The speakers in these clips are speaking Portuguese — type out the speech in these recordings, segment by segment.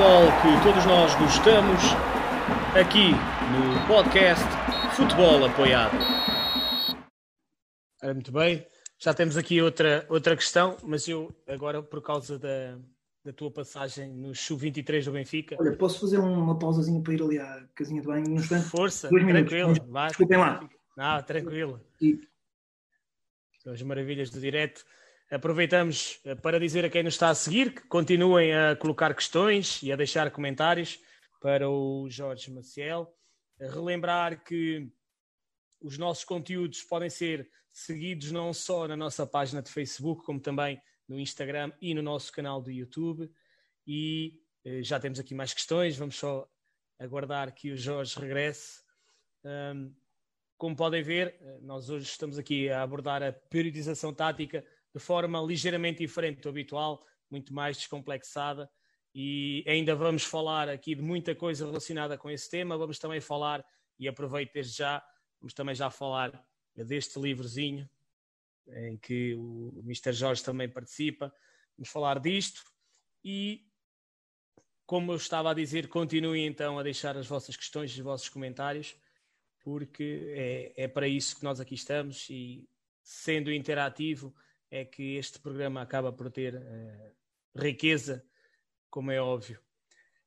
futebol que todos nós gostamos, aqui no podcast Futebol Apoiado. Ora, muito bem, já temos aqui outra, outra questão, mas eu agora, por causa da, da tua passagem no Sub-23 do Benfica. Olha, posso fazer uma pausazinha para ir ali à casinha de banho? Nos Força, dois tranquilo. minutos. Vai. Desculpem lá. Não, tranquilo. E- São as maravilhas do direto. Aproveitamos eh, para dizer a quem nos está a seguir que continuem a colocar questões e a deixar comentários para o Jorge Maciel. Relembrar que os nossos conteúdos podem ser seguidos não só na nossa página de Facebook, como também no Instagram e no nosso canal do YouTube. E eh, já temos aqui mais questões, vamos só aguardar que o Jorge regresse. Como podem ver, eh, nós hoje estamos aqui a abordar a periodização tática de forma ligeiramente diferente do habitual, muito mais descomplexada, e ainda vamos falar aqui de muita coisa relacionada com esse tema. Vamos também falar, e aproveito desde já, vamos também já falar deste livrozinho em que o Mr. Jorge também participa. Vamos falar disto e, como eu estava a dizer, continuem então a deixar as vossas questões e os vossos comentários porque é, é para isso que nós aqui estamos e sendo interativo é que este programa acaba por ter eh, riqueza, como é óbvio.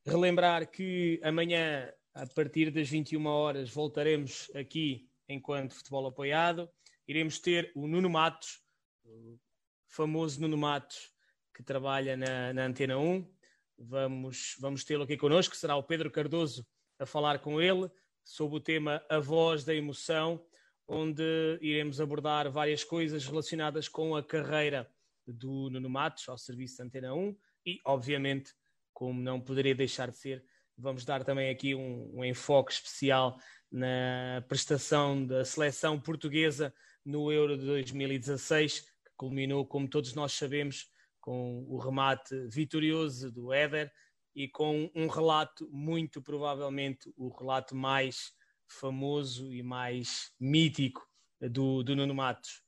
Relembrar que amanhã, a partir das 21 horas, voltaremos aqui enquanto futebol apoiado. Iremos ter o Nuno Matos, o famoso Nuno Matos, que trabalha na, na Antena 1. Vamos, vamos tê-lo aqui connosco, será o Pedro Cardoso a falar com ele sobre o tema A Voz da Emoção, onde iremos abordar várias coisas relacionadas com a carreira do Nuno Matos ao serviço da Antena 1 e, obviamente, como não poderia deixar de ser, vamos dar também aqui um, um enfoque especial na prestação da seleção portuguesa no Euro de 2016, que culminou, como todos nós sabemos, com o remate vitorioso do Éder e com um relato, muito provavelmente o relato mais famoso e mais mítico do, do Nuno Matos.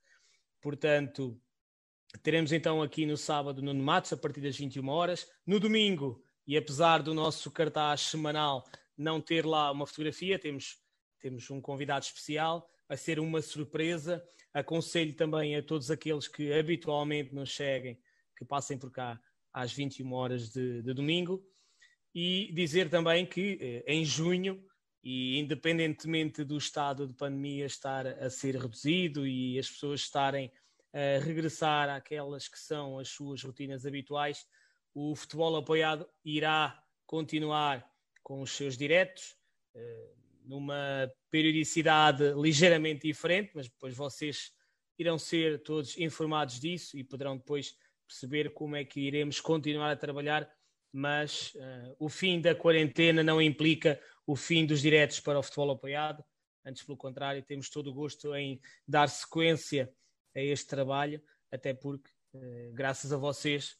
Portanto, teremos então aqui no sábado Nuno Matos a partir das 21 horas. No domingo, e apesar do nosso cartaz semanal não ter lá uma fotografia, temos, temos um convidado especial, vai ser uma surpresa. Aconselho também a todos aqueles que habitualmente nos seguem que passem por cá às 21 horas de, de domingo e dizer também que eh, em junho, e independentemente do estado de pandemia estar a ser reduzido e as pessoas estarem a regressar àquelas que são as suas rotinas habituais, o futebol apoiado irá continuar com os seus diretos, eh, numa periodicidade ligeiramente diferente, mas depois vocês irão ser todos informados disso e poderão depois perceber como é que iremos continuar a trabalhar mas uh, o fim da quarentena não implica o fim dos diretos para o futebol apoiado. Antes, pelo contrário, temos todo o gosto em dar sequência a este trabalho, até porque, uh, graças a vocês,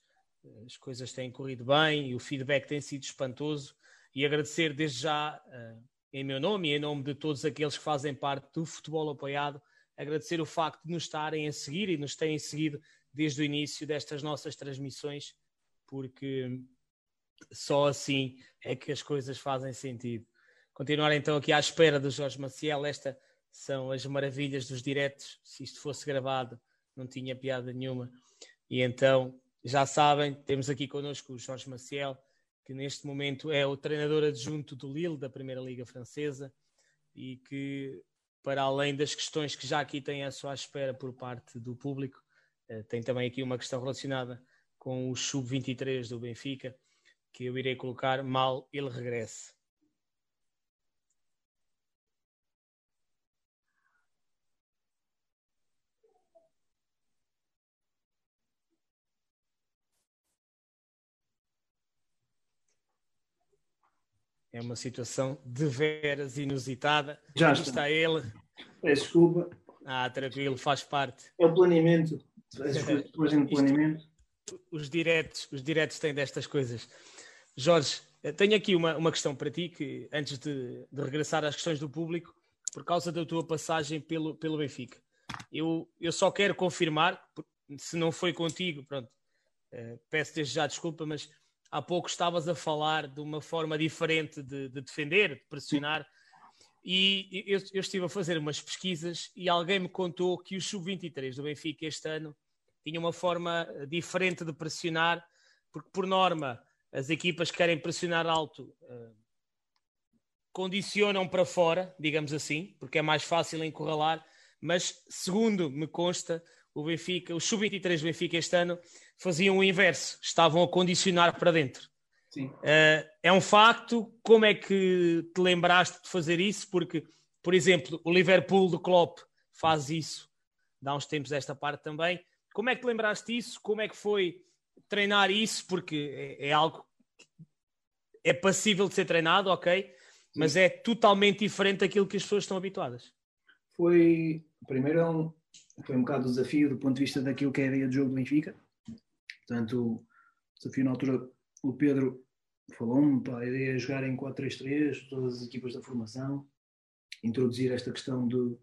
as coisas têm corrido bem e o feedback tem sido espantoso. E agradecer desde já, uh, em meu nome e em nome de todos aqueles que fazem parte do futebol apoiado, agradecer o facto de nos estarem a seguir e nos terem seguido desde o início destas nossas transmissões, porque só assim é que as coisas fazem sentido. Continuar então aqui à espera do Jorge Maciel, esta são as maravilhas dos diretos. Se isto fosse gravado, não tinha piada nenhuma. E então, já sabem, temos aqui connosco o Jorge Maciel, que neste momento é o treinador adjunto do Lille, da Primeira Liga Francesa, e que, para além das questões que já aqui tem à sua espera por parte do público, eh, tem também aqui uma questão relacionada com o Sub-23 do Benfica que eu irei colocar mal ele regresse. É uma situação de veras inusitada. Já está. está ele. Peço desculpa. Ah, tranquilo, faz parte. É o planeamento. Depois em planeamento. Os diretos, os diretos têm destas coisas. Jorge, eh, tenho aqui uma, uma questão para ti, que antes de, de regressar às questões do público, por causa da tua passagem pelo, pelo Benfica, eu, eu só quero confirmar, se não foi contigo, pronto, eh, peço desde já desculpa, mas há pouco estavas a falar de uma forma diferente de, de defender, de pressionar. E eu, eu, estive a fazer umas pesquisas e alguém me contou que o sub-23 do Benfica este ano tinha uma forma diferente de pressionar, porque por norma as equipas que querem pressionar alto uh, condicionam para fora, digamos assim, porque é mais fácil encurralar, mas segundo me consta, o Benfica, os sub-23 do Benfica este ano faziam o inverso, estavam a condicionar para dentro. Sim. Uh, é um facto. Como é que te lembraste de fazer isso? Porque, por exemplo, o Liverpool do Klopp faz isso, dá uns tempos esta parte também. Como é que te lembraste disso? Como é que foi treinar isso? Porque é, é algo que é passível de ser treinado, ok? Sim. Mas é totalmente diferente daquilo que as pessoas estão habituadas. Foi, primeiro, é um, foi um bocado o desafio do ponto de vista daquilo que é a ideia de jogo do Benfica. Portanto, o desafio na altura, o Pedro falou-me, a ideia é jogar em 4-3-3, todas as equipas da formação, introduzir esta questão de,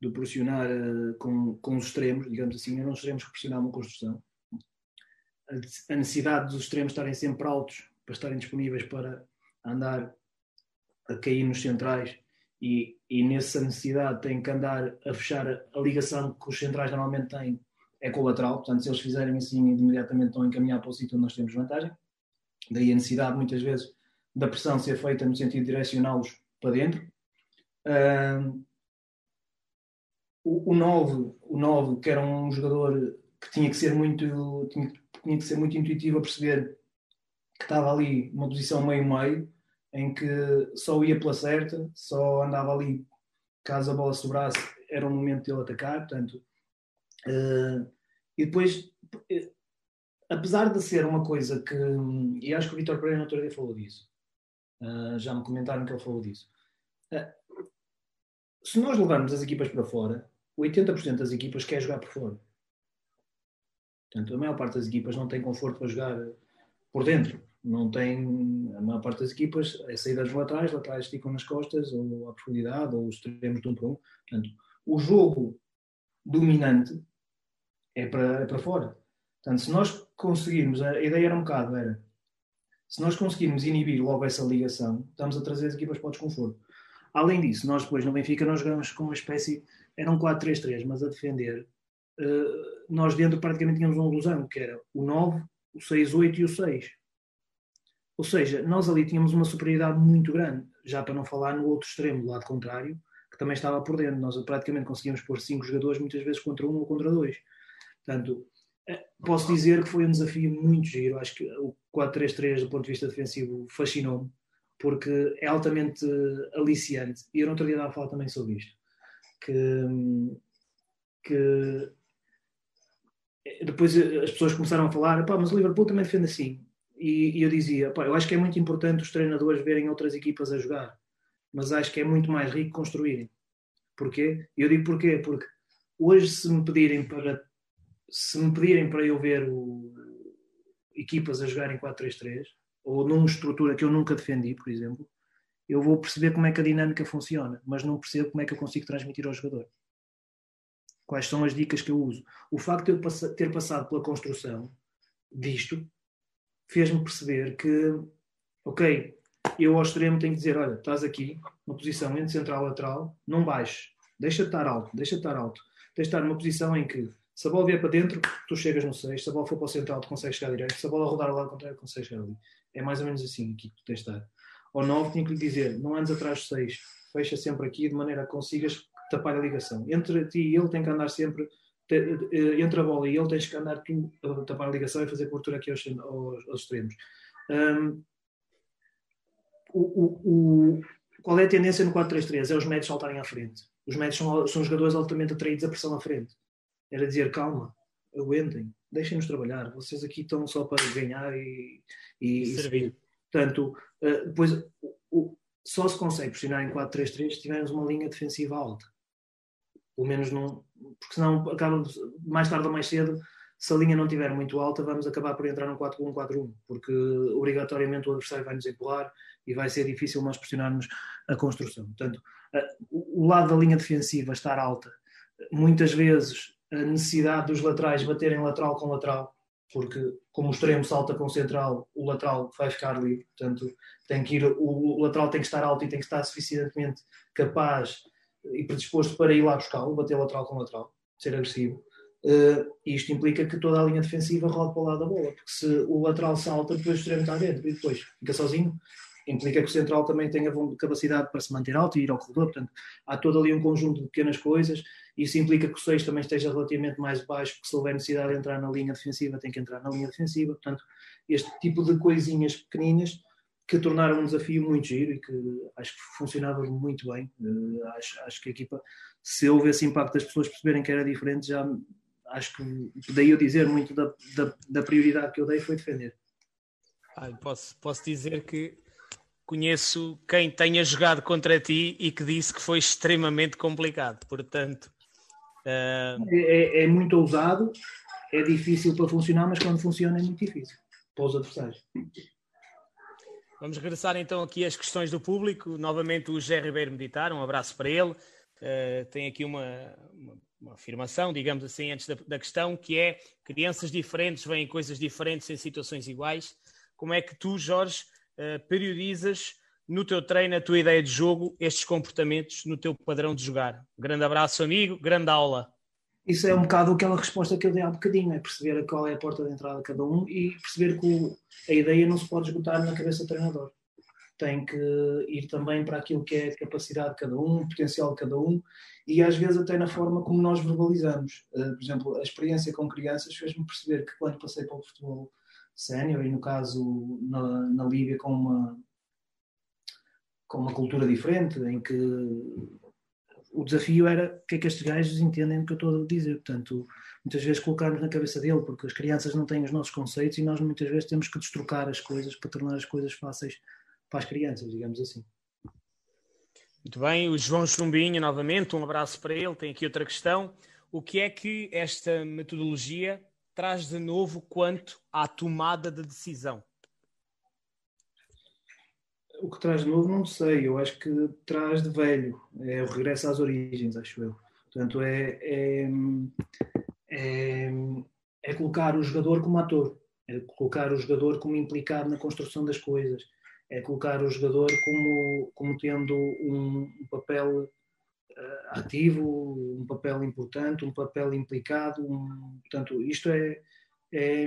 de pressionar uh, com, com os extremos, digamos assim, eram os extremos que pressionavam a construção. A, necessidade dos extremos estarem sempre altos, para estarem disponíveis para andar a cair nos centrais e, e nessa necessidade tem que andar a fechar a ligação que os centrais normalmente têm é colateral, portanto se eles fizerem assim imediatamente estão a encaminhar para o sítio onde nós temos vantagem Daí a necessidade, muitas vezes, da pressão ser feita no sentido de direcioná-los para dentro. O, o Novo, o Novo, que era um jogador que tinha que ser muito, tinha, tinha que ser muito intuitivo a perceber que estava ali numa posição meio-meio, em que só ia pela certa, só andava ali caso a bola sobrasse, era o momento de ele atacar, portanto. Uh, e depois apesar de ser uma coisa que, e acho que o Vitor Pereira na dia falou disso, uh, já me comentaram que ele falou disso. Uh, se nós levarmos as equipas para fora, 80% das equipas quer jogar por fora. Portanto, a maior parte das equipas não tem conforto para jogar por dentro. Não tem, a maior parte das equipas, é saída dos laterais, laterais esticam nas costas, ou à profundidade, ou os extremos de um para um. Portanto, o jogo dominante é para, é para fora. Portanto, se nós conseguirmos, a ideia era um bocado, era, se nós conseguirmos inibir logo essa ligação, estamos a trazer as equipas para o desconforto. Além disso, nós depois no Benfica nós jogamos com uma espécie, era um 4-3-3, mas a defender, nós dentro praticamente tínhamos um ilusão, que era o 9, o 6-8 e o 6. Ou seja, nós ali tínhamos uma superioridade muito grande, já para não falar no outro extremo, do lado contrário, que também estava por dentro. Nós praticamente conseguíamos pôr cinco jogadores, muitas vezes contra um ou contra dois. Portanto, posso dizer que foi um desafio muito giro. Acho que o 4-3-3, do ponto de vista defensivo, fascinou-me, porque é altamente aliciante. E eu outro dia estava a falar também sobre isto. Que, que depois as pessoas começaram a falar, mas o Liverpool também defende assim. E, e eu dizia, eu acho que é muito importante os treinadores verem outras equipas a jogar, mas acho que é muito mais rico construírem. Porquê? Eu digo porquê? Porque hoje, se me pedirem para se me pedirem para eu ver o, equipas a jogarem 4-3-3, ou numa estrutura que eu nunca defendi, por exemplo, eu vou perceber como é que a dinâmica funciona, mas não percebo como é que eu consigo transmitir ao jogador. Quais são as dicas que eu uso? O facto de eu ter passado pela construção disto fez-me perceber que, ok, eu ao extremo tenho que dizer: olha, estás aqui, uma posição entre central e lateral, não baixes, deixa de estar alto, deixa de estar alto, deixa de estar numa posição em que se a bola vier para dentro, tu chegas no 6. Se a bola for para o central, tu consegues chegar direito. Se a bola rodar ao lado contrário, consegues chegar ali. É mais ou menos assim que tu tens de estar. Ao 9, tinha que lhe dizer: não andes atrás do 6. Fecha sempre aqui de maneira que consigas tapar a ligação. Entre ti e ele tem que andar sempre. Eh, entre a bola e ele tens que andar tu a tapar a ligação e fazer cobertura aqui aos, aos, aos extremos. Um, o, o, o, qual é a tendência no 4-3-3? É os médios saltarem à frente. Os médios são, são jogadores altamente atraídos à pressão à frente era dizer calma, aguentem, deixem-nos trabalhar, vocês aqui estão só para ganhar e, e, e servir. Portanto, uh, depois só se consegue pressionar em 4-3-3 se tivermos uma linha defensiva alta. Pelo menos não, porque senão acaba mais tarde ou mais cedo, se a linha não estiver muito alta, vamos acabar por entrar no 4-1-4-1, porque obrigatoriamente o adversário vai nos empurrar e vai ser difícil nós pressionarmos a construção. Portanto, o lado da linha defensiva estar alta, muitas vezes a necessidade dos laterais baterem lateral com lateral, porque como o extremo salta com o central, o lateral vai ficar livre. Portanto, tem que ir, o lateral tem que estar alto e tem que estar suficientemente capaz e predisposto para ir lá buscá-lo, bater lateral com lateral, ser agressivo. Uh, isto implica que toda a linha defensiva rode para o lado da bola, porque se o lateral salta, depois o extremo está dentro e depois fica sozinho, implica que o central também tenha capacidade para se manter alto e ir ao corredor. Portanto, há todo ali um conjunto de pequenas coisas. Isso implica que o 6 também esteja relativamente mais baixo, porque se houver necessidade de entrar na linha defensiva, tem que entrar na linha defensiva. Portanto, este tipo de coisinhas pequeninas que tornaram um desafio muito giro e que acho que funcionava muito bem. Uh, acho, acho que a equipa, se houve esse impacto das pessoas perceberem que era diferente, já acho que daí eu dizer muito da, da, da prioridade que eu dei foi defender. Ah, posso, posso dizer que conheço quem tenha jogado contra ti e que disse que foi extremamente complicado. Portanto, uh... é, é, muito ousado, é difícil para funcionar, mas quando funciona é muito difícil para os adversários. Vamos regressar então aqui às questões do público. Novamente o José Ribeiro Meditar, um abraço para ele. Uh, tem aqui uma, uma, uma, afirmação, digamos assim, antes da, da, questão, que é crianças diferentes veem coisas diferentes em situações iguais. Como é que tu, Jorge, uh, periodizas no teu treino, na tua ideia de jogo, estes comportamentos no teu padrão de jogar. Grande abraço, amigo, grande aula. Isso é um bocado aquela resposta que eu dei há bocadinho, é perceber qual é a porta de entrada de cada um e perceber que a ideia não se pode esgotar na cabeça do treinador. Tem que ir também para aquilo que é a capacidade de cada um, o potencial de cada um e às vezes até na forma como nós verbalizamos. Uh, por exemplo, a experiência com crianças fez-me perceber que quando passei para o futebol sénior, e no caso na, na Líbia com uma, com uma cultura diferente, em que o desafio era o que é que estes gajos entendem do que eu estou a dizer. Portanto, muitas vezes colocarmos na cabeça dele, porque as crianças não têm os nossos conceitos e nós muitas vezes temos que destrocar as coisas para tornar as coisas fáceis para as crianças, digamos assim. Muito bem, o João Chumbinho, novamente, um abraço para ele. Tem aqui outra questão. O que é que esta metodologia traz de novo quanto à tomada de decisão? O que traz de novo, não sei. Eu acho que traz de velho. É o regresso às origens, acho eu. Portanto, é, é, é, é colocar o jogador como ator. É colocar o jogador como implicado na construção das coisas. É colocar o jogador como, como tendo um, um papel uh, ativo, um papel importante, um papel implicado. Um, portanto, isto é, é,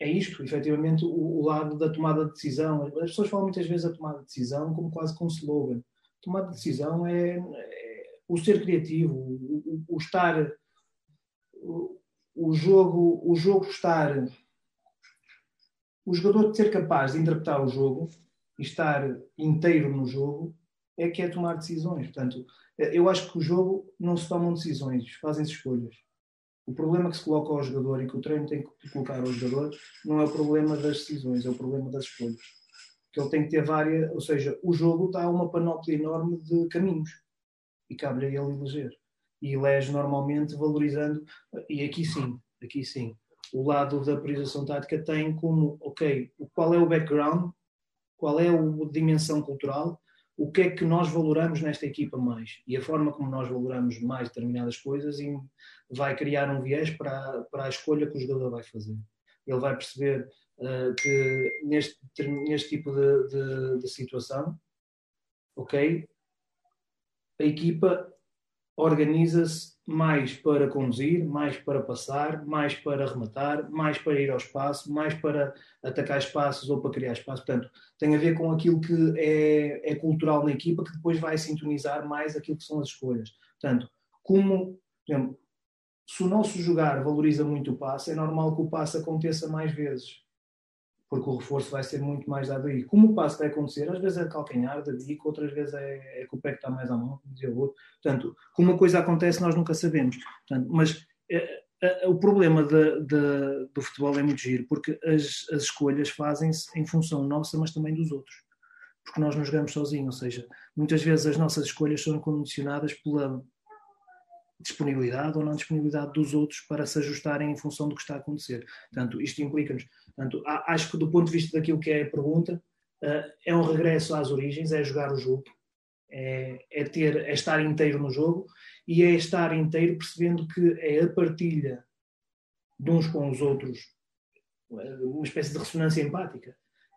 é isto, efetivamente, o, o, lado da tomada de decisão. As pessoas falam muitas vezes a tomada de decisão como quase com slogan. Tomada de decisão é, é o ser criativo, o, o, o estar. O, jogo, o jogo estar. O jogador ser capaz de interpretar o jogo e estar inteiro no jogo é que é tomar decisões. Portanto, eu acho que o jogo não se tomam decisões, fazem-se escolhas. O problema que se coloca ao jogador e que o treino tem que colocar ao jogador não é o problema das decisões, é o problema das escolhas. Que ele tem que ter várias, ou seja, o jogo dá uma panóplia enorme de caminhos e cabe-lhe a ele eleger. E elege normalmente valorizando, e aqui sim, aqui sim, o lado da priorização tática tem como, ok, qual é o background, qual é a dimensão cultural o que é que nós valoramos nesta equipa mais e a forma como nós valoramos mais determinadas coisas e vai criar um viés para, para a escolha que o jogador vai fazer. Ele vai perceber uh, que neste, neste tipo de, de, de situação, ok, a equipa organiza-se mais para conduzir, mais para passar, mais para rematar, mais para ir ao espaço, mais para atacar espaços ou para criar espaço. Portanto, tem a ver com aquilo que é, é cultural na equipa que depois vai sintonizar mais aquilo que são as escolhas. Portanto, como, por exemplo, se o nosso jogar valoriza muito o passe, é normal que o passe aconteça mais vezes porque o reforço vai ser muito mais dado aí. Como o passo vai acontecer, às vezes é calcanhar, de bico, outras vezes é, é que o pé que está mais à mão, dizia o outro. Portanto, como uma coisa acontece, nós nunca sabemos. Portanto, mas é, é, o problema de, de, do futebol é muito giro, porque as, as escolhas fazem-se em função nossa, mas também dos outros. Porque nós não jogamos sozinhos, ou seja, muitas vezes as nossas escolhas são condicionadas pela disponibilidade ou não disponibilidade dos outros para se ajustarem em função do que está a acontecer. Portanto, isto implica-nos acho que do ponto de vista daquilo que é a pergunta, eh, é um regresso às origens, é jogar o jogo, é, é, ter, é estar inteiro no jogo e é estar inteiro percebendo que é a partilha de uns com os outros, uma espécie de ressonância empática,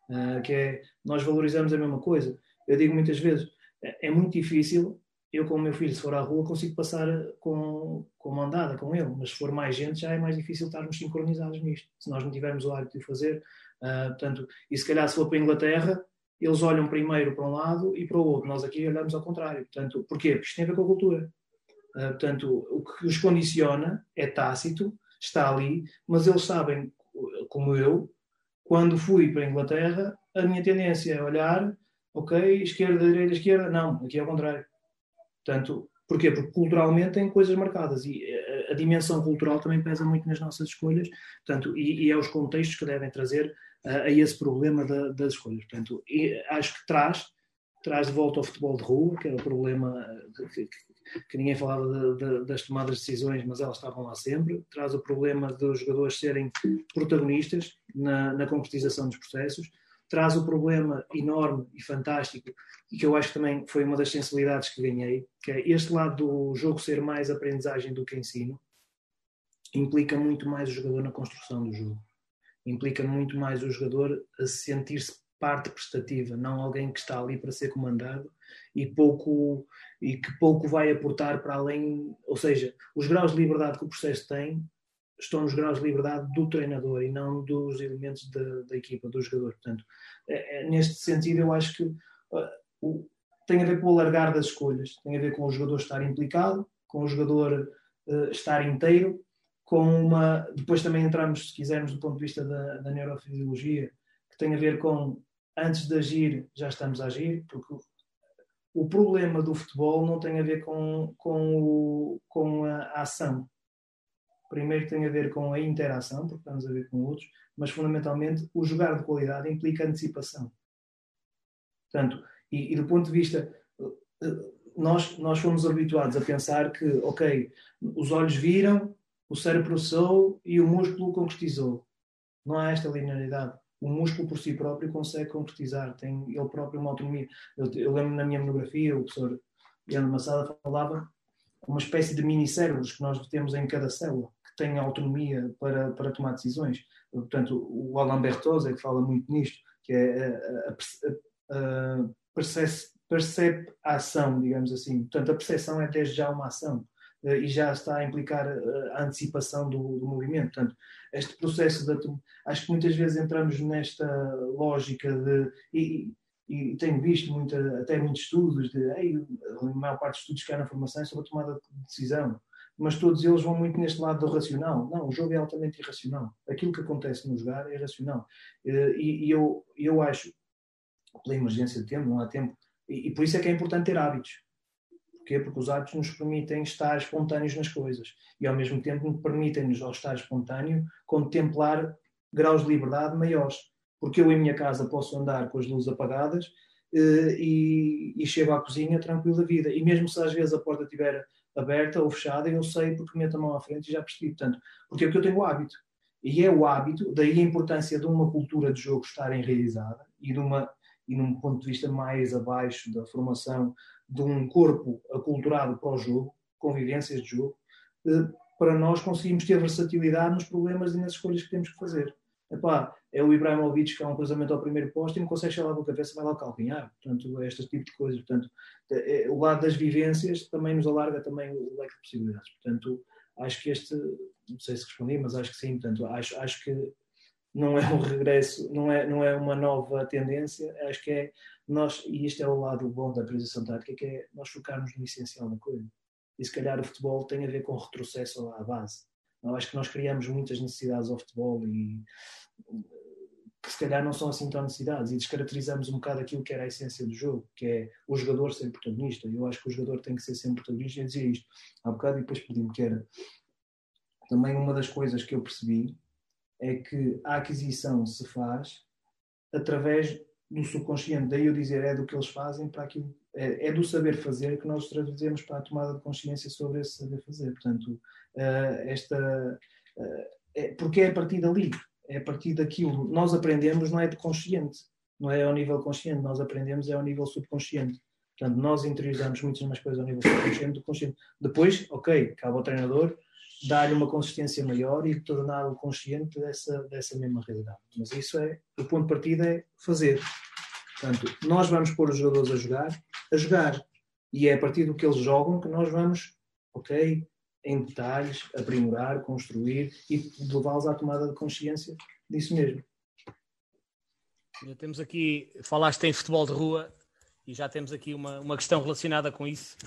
uh, que é nós valorizamos a mesma coisa. Eu digo muitas vezes, é muito difícil eu com o meu filho, se for à rua, consigo passar com, com uma andada com ele, mas se for mais gente, já é mais difícil estarmos sincronizados nisto, se nós não tivermos o hábito de fazer. Uh, portanto, e se calhar se for para a Inglaterra, eles olham primeiro para um lado e para o outro. Nós aqui olhamos ao contrário. Portanto, porquê? Porque isto tem a ver com a cultura. Uh, portanto, o que os condiciona é tácito, está ali, mas eles sabem, como eu, quando fui para a Inglaterra, a minha tendência é olhar, ok, esquerda, direita, esquerda, não, aqui é ao contrário. Portanto, porquê? Porque culturalmente tem coisas marcadas e a, a dimensão cultural também pesa muito nas nossas escolhas, portanto, e, e é os contextos que devem trazer a esse problema da, das escolhas. Portanto, acho que traz, traz de volta ao futebol de rua, que era o problema que, que ninguém falava de, de, das tomadas de decisões, mas elas estavam lá sempre. Traz o problema dos jogadores serem protagonistas na, na concretização dos processos. Traz o problema enorme e fantástico, e que eu acho que também foi uma das sensibilidades que ganhei, que é este lado do jogo ser mais aprendizagem do que ensino, implica muito mais o jogador na construção do jogo. Implica muito mais o jogador a sentir-se parte prestativa, não alguém que está ali para ser comandado e pouco e que pouco vai aportar para além, ou seja, os graus de liberdade que o processo tem estão nos graus de liberdade do treinador e não dos elementos da, da equipa, do jogador. Portanto, é, é, neste sentido, eu acho que uh, o, tem a ver com o alargar das escolhas, tem a ver com o jogador estar implicado, com o jogador uh, estar inteiro com uma. Depois também entramos, se quisermos, do ponto de vista da, da neurofisiologia, que tem a ver com antes de agir, já estamos a agir, porque o problema do futebol não tem a ver com, com, o, com a ação. Primeiro tem a ver com a interação, porque estamos a ver com outros, mas fundamentalmente o jogar de qualidade implica antecipação. Portanto, e, e do ponto de vista, nós, nós fomos habituados a pensar que, ok, os olhos viram, o cérebro processou e o músculo concretizou. Não há esta linearidade. O músculo por si próprio consegue concretizar, tem ele próprio uma autonomia. Eu, eu lembro na minha monografia, o professor Leandro Massada falava uma espécie de mini-cérebros que nós temos em cada célula, têm autonomia para, para tomar decisões. Portanto, o Alain Bertozzi, que fala muito nisto, que é a, a, a, a ação, digamos assim. Portanto, a percepção é desde já uma ação. Eh, e já está a implicar eh, a antecipação do, do movimento. Portanto, este processo de. Acho que muitas vezes entramos nesta lógica de. E, e tenho visto muita, até muitos estudos, de, ei, a maior parte dos estudos que há na formação é sobre a tomada de decisão, mas todos eles vão muito neste lado do racional. Não, o jogo é altamente irracional. Aquilo que acontece no jogar é irracional. Eh, e, e eu, eu acho, pela emergência de tempo, não há tempo, e, e por isso é que é importante ter hábitos Porquê? Porque os hábitos nos permitem estar espontâneos nas coisas e, ao mesmo tempo, permitem-nos, ao estar espontâneo, contemplar graus de liberdade maiores. Porque eu, em minha casa, posso andar com as luzes apagadas eh, e, e chego à cozinha tranquilo da vida. E mesmo se às vezes a porta estiver aberta ou fechada, eu sei porque meto a mão à frente e já percebi. Portanto, porque é que eu tenho o hábito. E é o hábito, daí a importância de uma cultura de jogo estar enraizada e de uma e num ponto de vista mais abaixo da formação de um corpo aculturado para o jogo, convivências de jogo, eh, para nós conseguirmos ter versatilidade nos problemas e nas escolhas que temos que fazer. Epá, é o Ibrahimovic que é um cruzamento ao primeiro posto e não consegue chegar lá com a cabeça, vai lá calcanhar. Portanto, é este tipo de coisas. Portanto, é, o lado das vivências também nos alarga também o leque de possibilidades. Portanto, acho que este, não sei se respondi, mas acho que sim. Portanto, acho, acho que não é um regresso, não é, não é uma nova tendência, acho que é nós, e isto é o lado bom da transição tática, que é nós focarmos no essencial da coisa. E se calhar o futebol tem a ver com retrocesso à base. Acho que nós criamos muitas necessidades ao futebol e que se calhar não são assim tão necessidades e descaracterizamos um bocado aquilo que era a essência do jogo, que é o jogador ser protagonista. Eu acho que o jogador tem que ser sempre protagonista. e dizer isto há bocado e depois pedi-me que era também uma das coisas que eu percebi é que a aquisição se faz através do subconsciente. Daí eu dizer é do que eles fazem para aquilo, é, é do saber fazer que nós traduzimos para a tomada de consciência sobre esse saber fazer. Portanto, uh, esta. Uh, é, porque é a partir dali, é a partir daquilo. Nós aprendemos, não é de consciente, não é ao nível consciente, nós aprendemos é ao nível subconsciente. Portanto, nós interiorizamos muitas mais coisas ao nível subconsciente do consciente. Depois, ok, cabe ao treinador dar-lhe uma consistência maior e torná-lo consciente dessa, dessa mesma realidade. Mas isso é, o ponto de partida é fazer. Portanto, nós vamos pôr os jogadores a jogar, a jogar. E é a partir do que eles jogam que nós vamos, ok, em detalhes, aprimorar, construir e levá-los à tomada de consciência disso mesmo. Já temos aqui, falaste em futebol de rua e já temos aqui uma, uma questão relacionada com isso.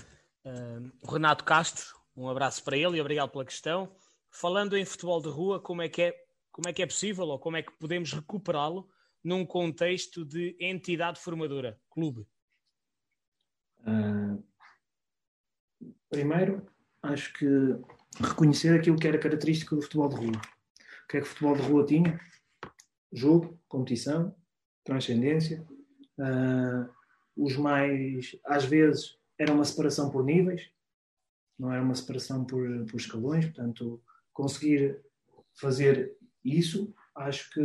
Uh, Renato Castro, um abraço para ele e obrigado pela questão. Falando em futebol de rua, como é que é, como é, que é possível ou como é que podemos recuperá-lo num contexto de entidade formadora, clube? Uh, primeiro, acho que reconhecer aquilo que era característico do futebol de rua. O que é que o futebol de rua tinha? Jogo, competição, transcendência. Uh, os mais, às vezes, era uma separação por níveis, não era uma separação por, por escalões, portanto, conseguir fazer isso, acho que,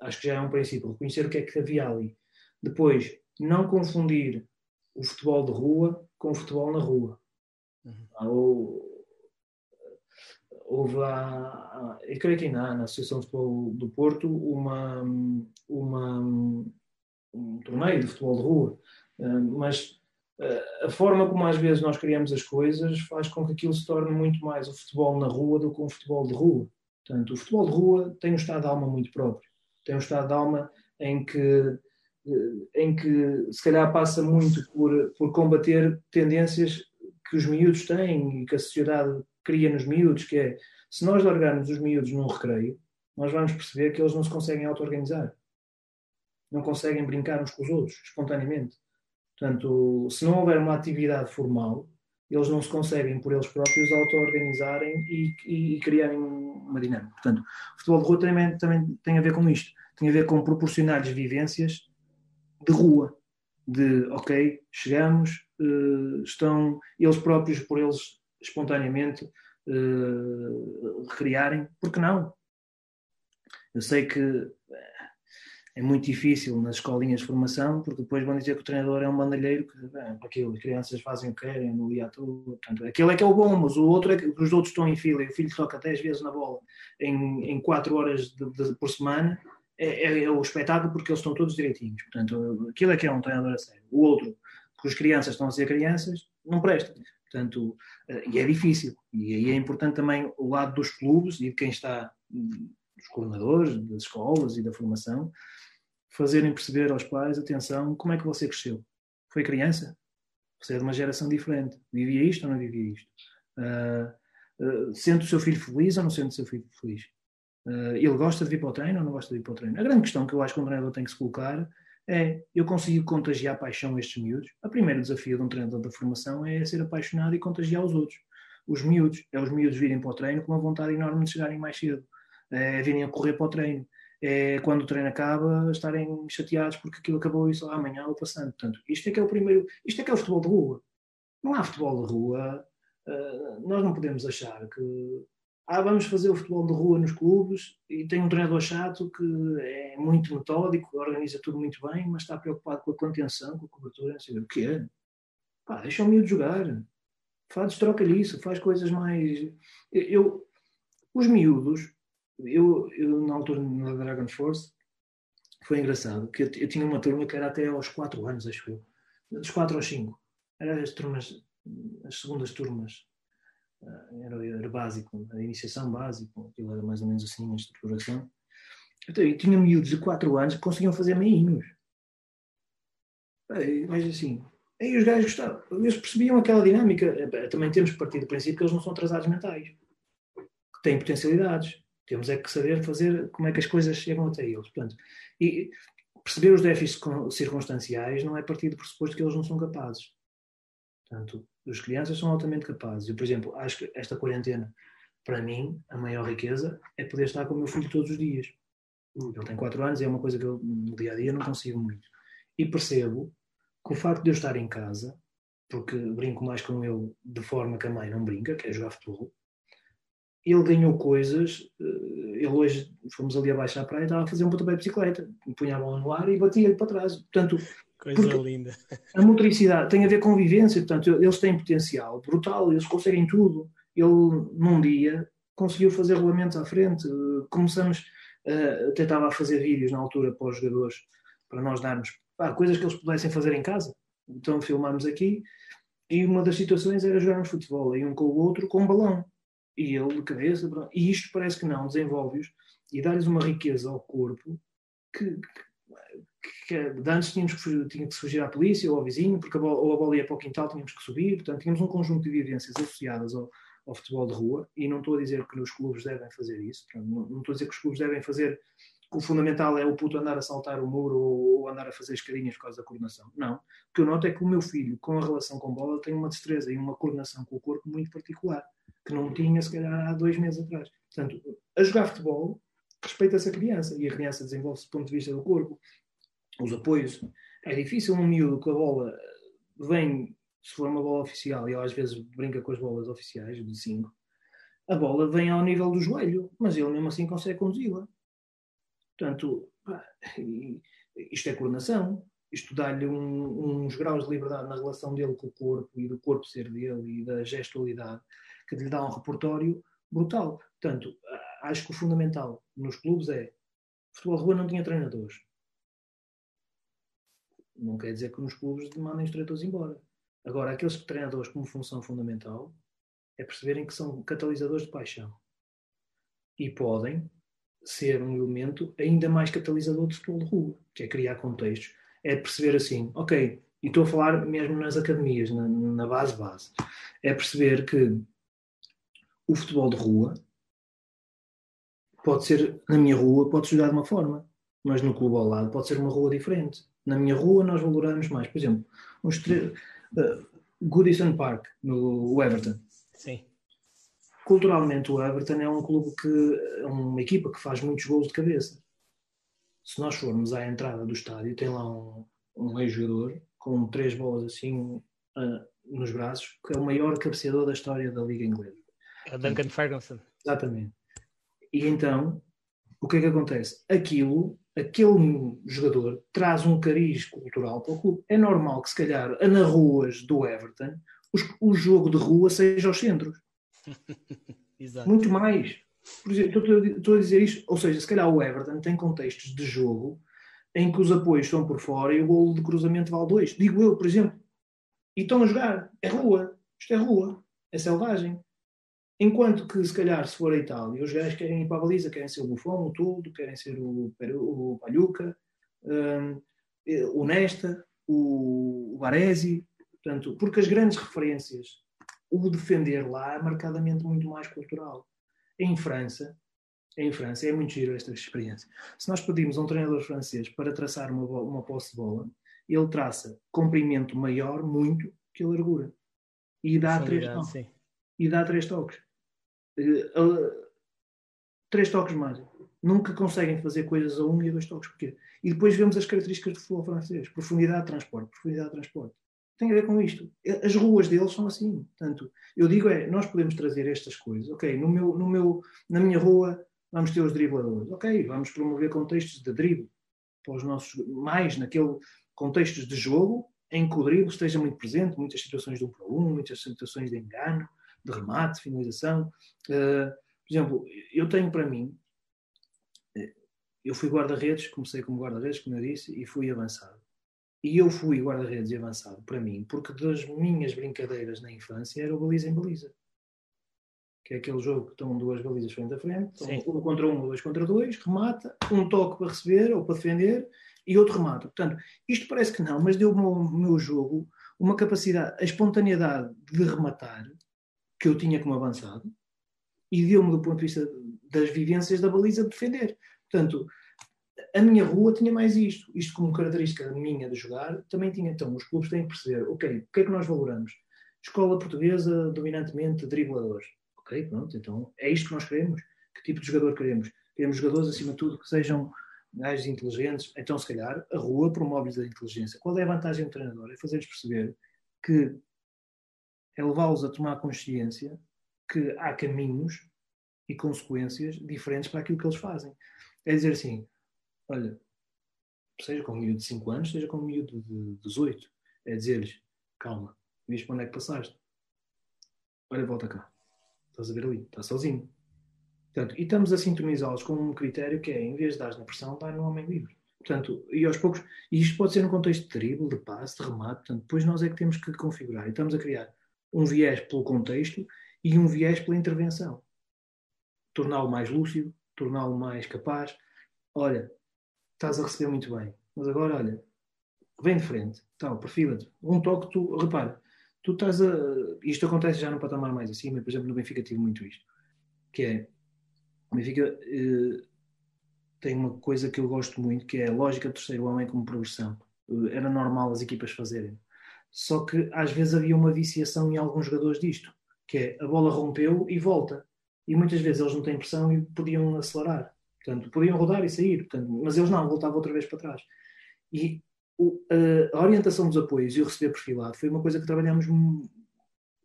acho que já é um princípio, reconhecer o que é que havia ali. Depois, não confundir o futebol de rua com o futebol na rua. Uhum. Ou, houve, a, eu creio que na, na Associação de Futebol do Porto, uma, uma, um torneio de futebol de rua, uh, mas uh, a forma como às vezes nós criamos as coisas faz com que aquilo se torne muito mais o futebol na rua do que um futebol de rua. Portanto, o futebol de rua tem um estado de alma muito próprio, tem um estado de alma em que eh, em que se calhar passa muito por, por combater tendências que os miúdos têm e que a sociedade cria nos miúdos, que é, se nós largarmos os miúdos num recreio, nós vamos perceber que eles não se conseguem auto-organizar não conseguem brincar uns com os outros, espontaneamente. Portanto, se não houver uma atividade formal, eles não se conseguem por eles próprios auto-organizarem e, e, e, criarem uma dinâmica. Portanto, o futebol de rua também, também tem a ver com isto. Tem a ver com proporcionar-lhes vivências de rua. De, ok, chegamos, estão eles próprios, por eles espontaneamente, uh, recriarem. Por que não? Eu sei que é muito difícil nas escolinhas de formação, porque depois vão dizer que o treinador é um bandalheiro, que bem, aquilo, as crianças fazem o que querem, no dia. Portanto, aquele é que é o bom, mas o outro é que os outros estão em fila e o filho toca 10 vezes na bola em, em 4 horas de, de, por semana, é, é, é, o espetáculo porque eles estão todos direitinhos. Portanto, aquilo é que é um treinador a sério. O outro, que as crianças estão a ser crianças, não presta. Portanto, eh, e é difícil. E aí é importante também o lado dos clubes e de quem está, dos coordenadores, das escolas e da formação, fazerem perceber aos pais, atenção, como é que você cresceu? Foi criança? Você é de uma geração diferente. Vivia isto ou não vivia isto? Uh, uh, sente o seu filho feliz ou não sente o seu filho feliz? Uh, ele gosta de vir para o treino ou não gosta de vir para o treino? A grande questão que eu acho que um treinador tem que se colocar é, eu consigo contagiar paixão a estes miúdos? O primeiro desafio de um treinador da formação é ser apaixonado e contagiar os outros. Os miúdos, é os miúdos virem para o treino com uma vontade enorme de chegarem mais cedo. É virem a correr para o treino é, quando o treino acaba, estarem chateados porque aquilo acabou e só amanhã ou passando. Portanto, isto é que é o primeiro, isto é que é o futebol de rua. Não há futebol de rua, uh, nós não podemos achar que ah, vamos fazer o futebol de rua nos clubes e tem um treinador chato que é muito metódico, organiza tudo muito bem, mas está preocupado com a contenção, com a cobertura, não sei o que é. Pá, deixa o miúdo jogar. Faz, troca-lhe isso, faz coisas mais. Eu, os miúdos, eu, eu na altura na Dragon Force foi engraçado, que eu, eu, tinha uma turma que era até aos 4 anos, acho eu. Dos 4 aos 5. Eram as turmas, as segundas turmas. Uh, era, era básico, a iniciação básica, aquilo era mais ou menos assim a estruturação. Então, eu tinha miúdos de 4 anos que conseguiam fazer meinhos. Mas assim, aí os gajos gostavam, eles percebiam aquela dinâmica. Também temos que partir do princípio que eles não são atrasados mentais, que têm potencialidades temos é que saber fazer como é que as coisas chegam até eles. Portanto, e perceber os déficits circunstanciais não é partir do pressuposto que eles não são capazes. Portanto, as crianças são altamente capazes. Eu, por exemplo, acho que esta quarentena, para mim, a maior riqueza é poder estar com o meu filho todos os dias. Ele tem 4 anos e é uma coisa que eu, no dia a dia, não consigo muito. E percebo que o facto de eu estar em casa, porque brinco mais com ele de forma que a mãe não brinca, que é jogar futebol, ele ganhou coisas. Eh, ele hoje, fomos ali abaixo à praia, estava a fazer um pontapé de bicicleta, punha a bola no ar e batia-lhe para trás. Portanto, Coisa linda. A motoricidade tem a ver com vivência, portanto, eles têm potencial brutal, eles conseguem tudo. ele num dia conseguiu fazer regulamentos à frente. Começamos, uh, até estava a fazer vídeos na altura para os jogadores, para nós darmos pá, coisas que eles pudessem fazer em casa. Então filmámos aqui e uma das situações era jogarmos futebol, e um com o outro com um balão. E ele de cabeça, e isto parece que não, desenvolve-os e dá-lhes uma riqueza ao corpo que, que, antes tínhamos que, fugir, que fugir à polícia ou ao vizinho, porque a bola, ou a bola ia para o quintal, tínhamos que subir. Portanto, tínhamos um conjunto de vivências associadas ao, ao futebol de rua, e não estou a dizer que os clubes devem fazer isso, não, não estou a dizer que os clubes devem fazer que o fundamental é o puto andar a saltar o muro ou, ou andar a fazer escadinhas por causa da coordenação. Não. O que eu noto é que o meu filho, com a relação com bola, tem uma destreza e uma coordenação com o corpo muito particular, que não tinha, se calhar, há dois meses atrás. Portanto, a jogar futebol, respeita-se a criança e a criança desenvolve-se do ponto de vista do corpo, os apoios. É difícil um miúdo com a bola vem se for uma bola oficial, e ele às vezes brinca com as bolas oficiais, de 5, a bola vem ao nível do joelho, mas ele mesmo assim consegue conduzi-la. Portanto, isto é coordenação, isto dá-lhe um, uns graus de liberdade na relação dele com o corpo e do corpo ser dele e da gestualidade, que lhe dá um repertório brutal. Portanto, acho que o fundamental nos clubes é futebol de rua não tinha treinadores. Não quer dizer que nos clubes mandem os diretores embora. Agora, aqueles treinadores como função fundamental é perceberem que são catalisadores de paixão e podem ser um elemento ainda mais catalisador de futebol de rua, que é criar contextos. É perceber assim, ok, e estou a falar mesmo nas academias, na, na base base, é perceber que o futebol de rua pode ser, na minha rua, pode jogar de uma forma, mas no clube ao lado pode ser uma rua diferente. Na minha rua nós valoramos mais, por exemplo, uns uh, Goodison Park, no Everton. Sim. Culturalmente, o Everton é um clube que é uma equipa que faz muitos gols de cabeça. Se nós formos à entrada do estádio, tem lá um, um ex-jogador com três bolas assim uh, nos braços, que é o maior cabeceador da história da Liga Inglesa. É o Duncan Ferguson. Exatamente. E então, o que é que acontece? Aquilo aquele jogador traz um cariz cultural para o clube. É normal que, se calhar, nas ruas do Everton, os, o jogo de rua seja aos centros. Muito mais. Por exemplo, estou, estou a dizer isto, ou seja, se calhar o Everton tem contextos de jogo em que os apoios estão por fora e o golo de cruzamento vale dois. Digo eu, por exemplo. E estão a jogar. É rua. Isto é rua. É selvagem. Enquanto que, se calhar, se for a Itália, os gajos querem ir para a baliza, querem ser o Buffon, o Tudo, querem ser o, o Palhuca, um, o Nesta, o, o Baresi, portanto, porque as grandes referências, o defender lá é marcadamente muito mais cultural. Em França, em França, é muito giro esta experiência. Se nós pedimos a um treinador francês para traçar uma, uma posse de bola, ele traça comprimento maior, muito, que a largura. E dá, três toques. E dá três toques. Uh, três toques mais. Nunca conseguem fazer coisas a um e a dois toques. Porquê? E depois vemos as características do futebol francês. Profundidade de transporte. Profundidade de transporte. Tem a ver com isto. As ruas deles são assim. Portanto, eu digo é, nós podemos trazer estas coisas. Ok, no meu, no meu, na minha rua vamos ter os dribladores. Ok, vamos promover contextos de drible para os nossos, mais naquele contextos de jogo em que o drible esteja muito presente, muitas situações de um para um, muitas situações de engano, de remate, finalização. Uh, por exemplo, eu tenho para mim, eh, eu fui guarda-redes, comecei como guarda-redes, como eu disse, e fui avançado. E eu fui guarda-redes e avançado para mim, porque das minhas brincadeiras na infância era o baliza em baliza. Que é aquele jogo que estão duas balizas frente a frente, um contra um dois contra dois, remata, um toque para receber ou para defender e outro remata. Portanto, isto parece que não, mas deu-me ao meu jogo uma capacidade, a espontaneidade de rematar que eu tinha como avançado e deu-me do ponto de vista das vivências da baliza de defender. Portanto, a minha rua tinha mais isto. Isto como característica minha de jogar, também tinha. Então, os clubes têm que perceber, ok, o que é que nós valoramos? Escola portuguesa, dominantemente, dribladores. Ok, pronto, então é isto que nós queremos. Que tipo de jogador queremos? Queremos jogadores, acima de tudo, que sejam gajos inteligentes. Então, se calhar, a rua promove-lhes a inteligência. Qual é a vantagem do treinador? É fazer-lhes perceber que é levá-los a tomar consciência que há caminhos e consequências diferentes para aquilo que eles fazem. É dizer assim, olha, seja com um miúdo de 5 anos, seja com um miúdo de 18, é dizer-lhes, calma, vês para onde é que passaste? Olha, volta cá. Estás a ver ali, está sozinho. Portanto, e estamos a sintonizá-los com um critério que é, em vez de dar na pressão, dar no homem livre. Portanto, e aos poucos, e isto pode ser no contexto de drible, de passe, de remate, portanto, depois nós é que temos que configurar. E estamos a criar um viés pelo contexto e um viés pela intervenção. Torná-lo mais lúcido, torná-lo mais capaz. Olha, estás a receber muito bem, mas agora, olha, vem de frente, tal, perfila-te. Um toque, tu, repara, tu estás a. Isto acontece já no patamar mais acima, por exemplo, no Benfica tive muito isto, que é. O Benfica eh, tem uma coisa que eu gosto muito, que é a lógica do terceiro homem como progressão. Eh, era normal as equipas fazerem. Só que às vezes havia uma viciação em alguns jogadores disto, que é a bola rompeu e volta. E muitas vezes eles não têm pressão e podiam acelerar. Portanto, podiam rodar e sair, portanto, mas eles não, voltavam outra vez para trás. E o, a, orientação dos apoios e o receber perfilado foi uma coisa que trabalhamos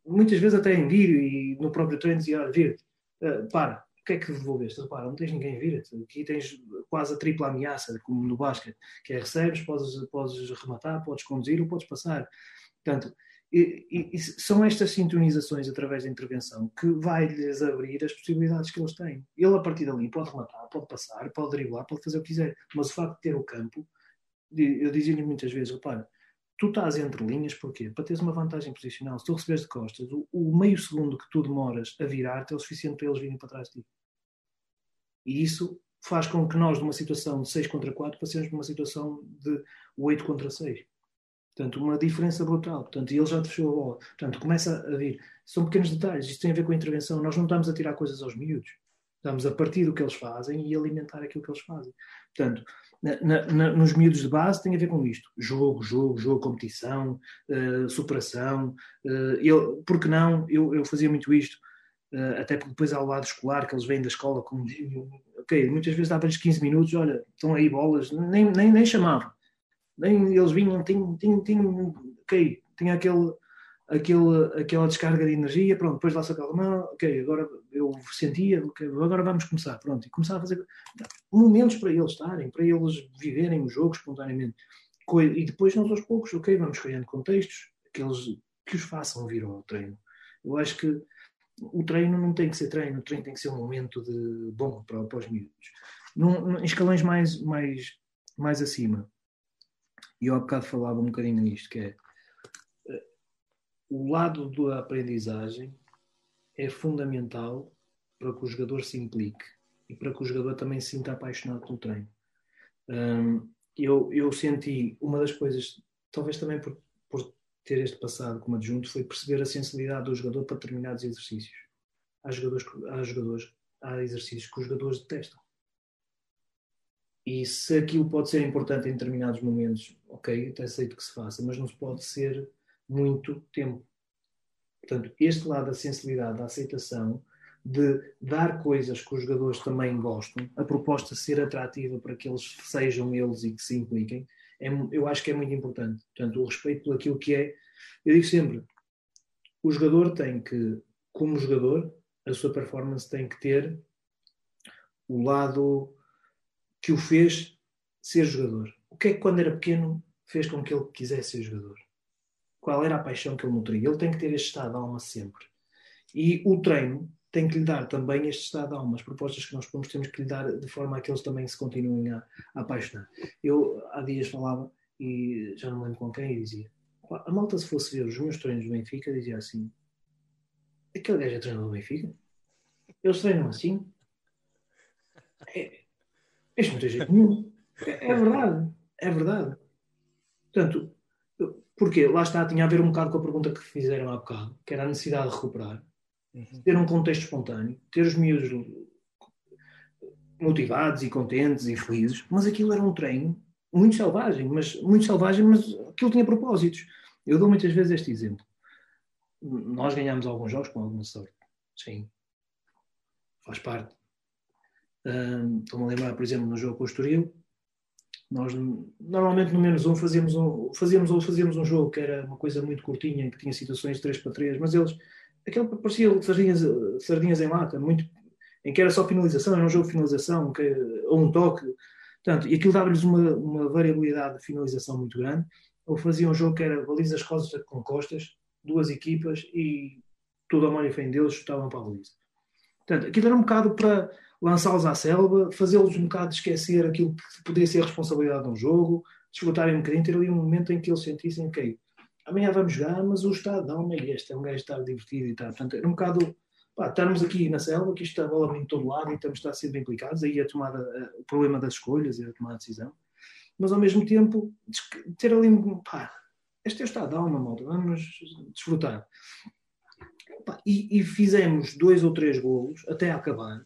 muitas vezes até em vídeo e no próprio treino dizia, olha, vir, uh, para, o que é que devolveste? Repara, não tens ninguém vir aqui tens quase a tripla ameaça, como no basquete, que é recebes, podes, podes rematar, podes conduzir ou podes passar. Portanto, e, e, são estas sintonizações através da intervenção que vai-lhes abrir as possibilidades que eles têm. Ele, a partir dali, pode rematar, pode passar, pode driblar, pode fazer o que quiser. Mas o facto de ter o campo, eu dizia-lhe muitas vezes: repara, tu estás entre linhas, porquê? Para teres uma vantagem posicional. Se tu receberes de costas, o, o meio segundo que tu demoras a virar-te é o suficiente para eles virem para trás de ti. E isso faz com que nós, numa situação de 6 contra 4, passemos para uma situação de 8 contra 6. Portanto, uma diferença brutal. Portanto, ele já fechou a bola. Portanto, começa a vir. São pequenos detalhes. Isto tem a ver com a intervenção. Nós não estamos a tirar coisas aos miúdos. Estamos a partir do que eles fazem e alimentar aquilo que eles fazem. Portanto, na, na, nos miúdos de base tem a ver com isto. Jogo, jogo, jogo, competição, uh, superação. Uh, eu, porque não? Eu, eu fazia muito isto. Uh, até porque depois há o lado escolar, que eles vêm da escola com... Ok, muitas vezes dava-lhes 15 minutos. Olha, estão aí bolas. Nem, nem, nem chamavam nem eles vinham, tinham, tinham, tinham, ok, tinha aquele, aquele, aquela descarga de energia, pronto, depois lá se acalmou, ok, agora eu sentia, okay, agora vamos começar, pronto, e começar a fazer momentos para eles estarem, para eles viverem o jogo espontaneamente. E depois nós aos poucos, ok, vamos criando contextos que, eles, que os façam vir ao treino. Eu acho que o treino não tem que ser treino, o treino tem que ser um momento de bom para, para os miúdos. Num, em escalões mais, mais, mais acima, e eu há bocado falava um bocadinho nisto, que é o lado da aprendizagem é fundamental para que o jogador se implique e para que o jogador também se sinta apaixonado pelo treino. Um, eu, eu senti uma das coisas, talvez também por, por ter este passado como adjunto, foi perceber a sensibilidade do jogador para determinados exercícios. Há jogadores, há jogadores, há exercícios que os jogadores detestam. E se aquilo pode ser importante em determinados momentos, ok, até aceito que se faça, mas não se pode ser muito tempo. Portanto, este lado da sensibilidade, da aceitação, de dar coisas que os jogadores também gostam, a proposta ser atrativa para que eles sejam eles e que se impliquem, é, eu acho que é muito importante. Portanto, o respeito por aquilo que é. Eu digo sempre: o jogador tem que, como jogador, a sua performance tem que ter o lado que o fez ser jogador? O que é que quando era pequeno fez com que ele quisesse ser jogador? Qual era a paixão que ele nutria? Ele tem que ter este estado de alma sempre. E o treino tem que lhe dar também este estado de alma. As propostas que nós pomos temos que lhe dar de forma a que eles também se continuem a, a apaixonar. Eu há dias falava, e já não me lembro com quem, e dizia: a malta, se fosse ver os meus treinos do Benfica, dizia assim: aquele gajo é treinador do Benfica? Eles treinam assim? É, não tem jeito nenhum. É, é verdade. É verdade. Portanto, porque lá está, tinha a ver um bocado com a pergunta que fizeram há bocado, que era a necessidade de recuperar, uhum. ter um contexto espontâneo, ter os miúdos motivados e contentes e felizes, mas aquilo era um treino muito selvagem, mas muito selvagem, mas aquilo tinha propósitos. Eu dou muitas vezes este exemplo. Nós ganhamos alguns jogos com alguma sorte. Sim. Faz parte. Estou-me a lembrar, por exemplo, no jogo com o Estoril, nós normalmente no menos um fazíamos um, fazíamos, ou fazíamos um jogo que era uma coisa muito curtinha, que tinha situações de 3 para 3, mas eles, aquele parecia sardinhas, sardinhas em lata, muito, em que era só finalização, era um jogo de finalização, que, ou um toque, portanto, e aquilo dava-lhes uma, uma variabilidade de finalização muito grande, ou faziam um jogo que era balizas costas com costas, duas equipas e tudo ao molho e fé em Deus chutavam para a baliza. Portanto, aquilo era um bocado para lançá-los à selva, fazê-los um bocado esquecer aquilo que podia ser a responsabilidade de um jogo, desfrutarem um bocadinho, ter ali um momento em que eles sentissem, ok, amanhã vamos jogar, mas o estado de alma é este, é um gajo estar divertido e tal. Portanto, era um bocado, pá, estarmos aqui na selva, que isto está a bola em todo lado e estamos a estar sempre implicados, aí a tomada, o problema das escolhas e a tomada de decisão. Mas ao mesmo tempo, ter ali, pá, este é o estado de alma, malta, vamos desfrutar. E, e, fizemos dois ou três golos até acabar,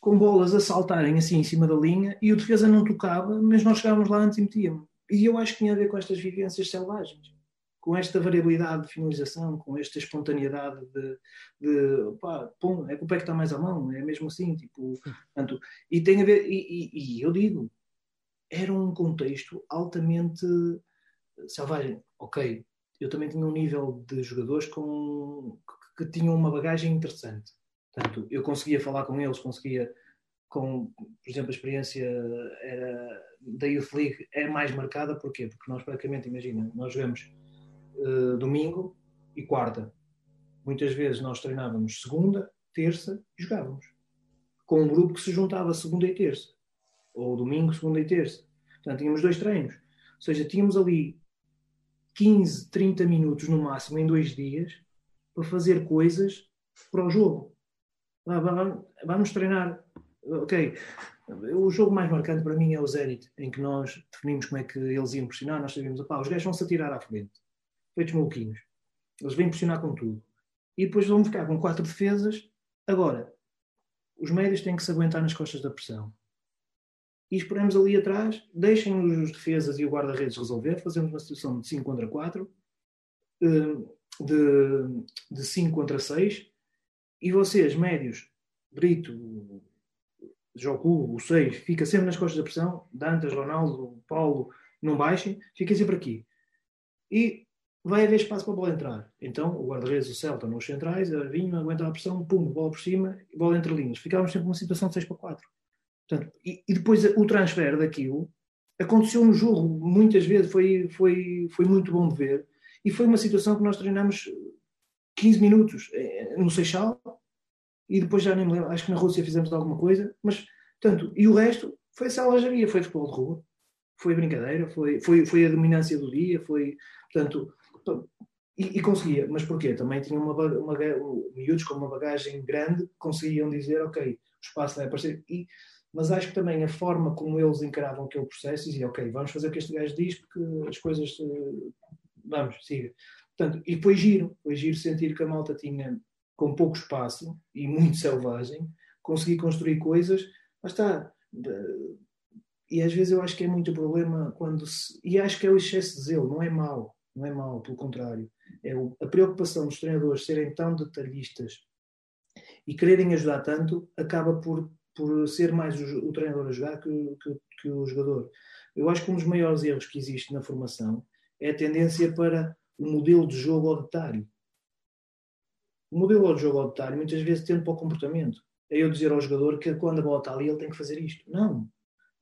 com bolas a saltarem assim em cima da linha e o defesa não tocava, mas nós chegávamos lá antes e metíamos. E eu acho que tinha a ver com estas vivências selvagens, com esta variabilidade de finalização, com esta espontaneidade de, de pum, é com o pé que está mais à mão, é mesmo assim, tipo, portanto, e tem a ver, e, e, e eu digo, era um contexto altamente selvagem. Ok, eu também tinha um nível de jogadores com, que, que tinham uma bagagem interessante. Portanto, eu conseguia falar com eles, conseguia, com, por exemplo, a experiência era, da Youth League é mais marcada, porquê? Porque nós praticamente, imagina, nós jogamos uh, domingo e quarta. Muitas vezes nós treinávamos segunda, terça e jogávamos. Com um grupo que se juntava segunda e terça. Ou domingo, segunda e terça. Portanto, tínhamos dois treinos. Ou seja, tínhamos ali 15, 30 minutos no máximo em dois dias para fazer coisas para o jogo. Vamos treinar. Ok. O jogo mais marcante para mim é o Zenit, em que nós definimos como é que eles iam pressionar. Nós sabíamos, os gajos vão se atirar à frente, feitos maluquinhos. Eles vêm pressionar com tudo. E depois vão ficar com quatro defesas. Agora, os médios têm que se aguentar nas costas da pressão e esperamos ali atrás, deixem os defesas e o guarda-redes resolver, fazemos uma situação de 5 contra 4, eh, de, de 5 contra 6, e vocês, médios, Brito, Jocu, o 6, fica sempre nas costas da pressão, Dantas, Ronaldo, Paulo, não baixem, fiquem sempre aqui. E vai haver espaço para a bola entrar. Então, o guarda-redes, o Celta, nos centrais, a Vinho, aguenta a pressão, pum, bola por cima, bola entre linhas. Ficávamos sempre numa situação de 6 para 4. Portanto, e, e, depois o transfer daquilo aconteceu no jogo muitas vezes, foi, foi, foi muito bom de ver. E foi uma situação que nós treinamos 15 minutos eh, no Seixal e depois já nem me lembro, acho que na Rússia fizemos alguma coisa, mas, portanto, e o resto foi salajaria, foi futebol de rua, foi brincadeira, foi, foi, foi a dominância do dia, foi, portanto, e, e conseguia, mas porquê? Também tinha uma, uma, miúdos com uma bagagem grande, conseguiam dizer, ok, o espaço vai aparecer, e mas acho que também a forma como eles encaravam aquele processo, dizia, ok, vamos fazer o que este gajo diz, porque as coisas. Eh, vamos, siga. Portanto, e depois giro, depois giro sentir que a malta tinha, com pouco espaço e muito selvagem, consegui construir coisas, mas está. E às vezes eu acho que é muito problema quando se. E acho que é o excesso de zelo, não é mau, não é mau, pelo contrário. É a preocupação dos treinadores serem tão detalhistas e quererem ajudar tanto, acaba por por ser mais o, o treinador a jogar que, que, que, o jogador. Eu acho que um dos maiores erros que existe na formação é a tendência para o modelo de jogo detalhe. O modelo ao jogo detalhe muitas vezes tende para o comportamento. É eu dizer ao jogador que quando a bola está ali ele tem que fazer isto. Não.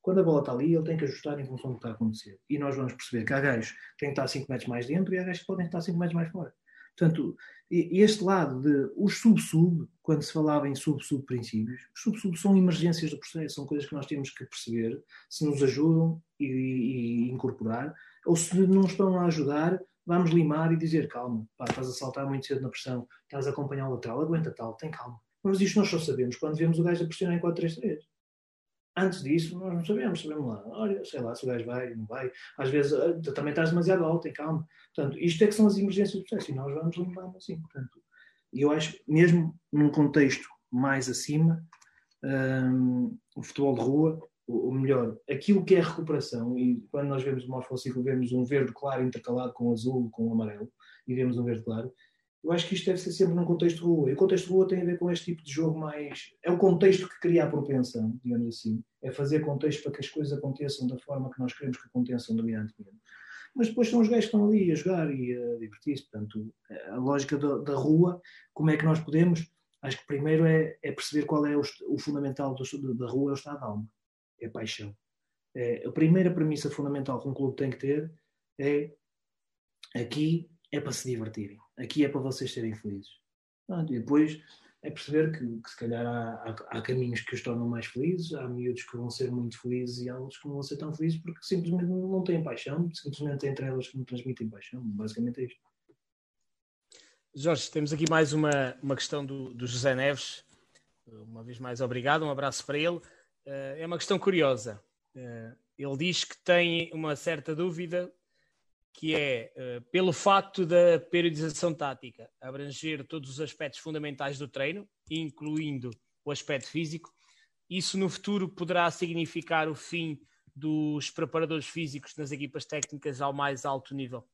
Quando a bola está ali ele tem que ajustar em função do que está a acontecer. E nós vamos perceber que há gajos que têm que estar 5 metros mais dentro e há gajos que podem estar 5 metros mais fora. Portanto, este lado de os sub-sub, quando se falava em sub-sub princípios, os sub-sub são emergências do processo, são coisas que nós temos que perceber se nos ajudam e, e, incorporar, ou se não estão a ajudar, vamos limar e dizer calma, pá, estás a saltar muito cedo na pressão, estás a acompanhar o lateral, aguenta tal, tem calma. Mas isto nós só sabemos quando vemos o gajo a pressionar em 4-3-3. Antes disso, nós não sabemos, sabemos lá. Olha, sei lá se o gajo vai, não vai. Às vezes ah, também estás demasiado alto, tem calma. Portanto, isto é que são as emergências do processo e nós vamos limpando assim. Portanto, eu acho, mesmo num contexto mais acima, um, o futebol de rua, ou melhor, aquilo que é recuperação, e quando nós vemos o morfociclo, vemos um verde claro intercalado com azul, com amarelo, e vemos um verde claro, eu acho que isto deve ser sempre num contexto rua. E o contexto rua tem a ver com este tipo de jogo mais. É o contexto que cria a propensão, digamos assim. É fazer contexto para que as coisas aconteçam da forma que nós queremos que aconteçam brilhantemente. Mas depois são os gajos que estão ali a jogar e a divertir-se. Portanto, a lógica da, da, rua, como é que nós podemos. Acho que primeiro é, é perceber qual é o, o fundamental do, da rua, é o estado de alma. É paixão. É, a primeira premissa fundamental que um clube tem que ter é aqui é para se divertirem. Aqui é para vocês serem felizes. E depois, é perceber que, que se calhar há, há, há, caminhos que os tornam mais felizes, há miúdos que vão ser muito felizes e há outros que não vão ser tão felizes porque simplesmente não têm paixão, simplesmente têm treinadores que não transmitem paixão. Basicamente é isto. Jorge, temos aqui mais uma, uma questão do, do José Neves. Uma vez mais, obrigado, um abraço para ele. Uh, é uma questão curiosa. Uh, ele diz que tem uma certa dúvida que é, uh, pelo facto da periodização tática abranger todos os aspectos fundamentais do treino, incluindo o aspecto físico, isso no futuro poderá significar o fim dos preparadores físicos nas equipas técnicas ao mais alto nível?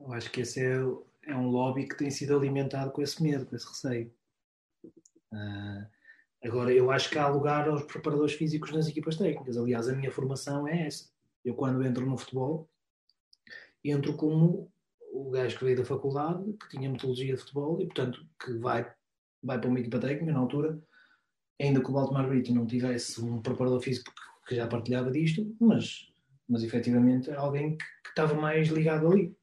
Eu acho que esse é, é um lobby que tem sido alimentado com esse medo, com esse receio. Uh, Agora, eu acho que há lugar aos preparadores físicos nas equipas técnicas. Aliás, a minha formação é essa. Eu, quando entro no futebol, entro como o gajo que veio da faculdade, que tinha metodologia de futebol e, portanto, que vai, vai para uma equipa técnica na altura, ainda que o Baltimore Brito não tivesse um preparador físico que já partilhava disto, mas, mas efetivamente alguém que, que estava mais ligado ali.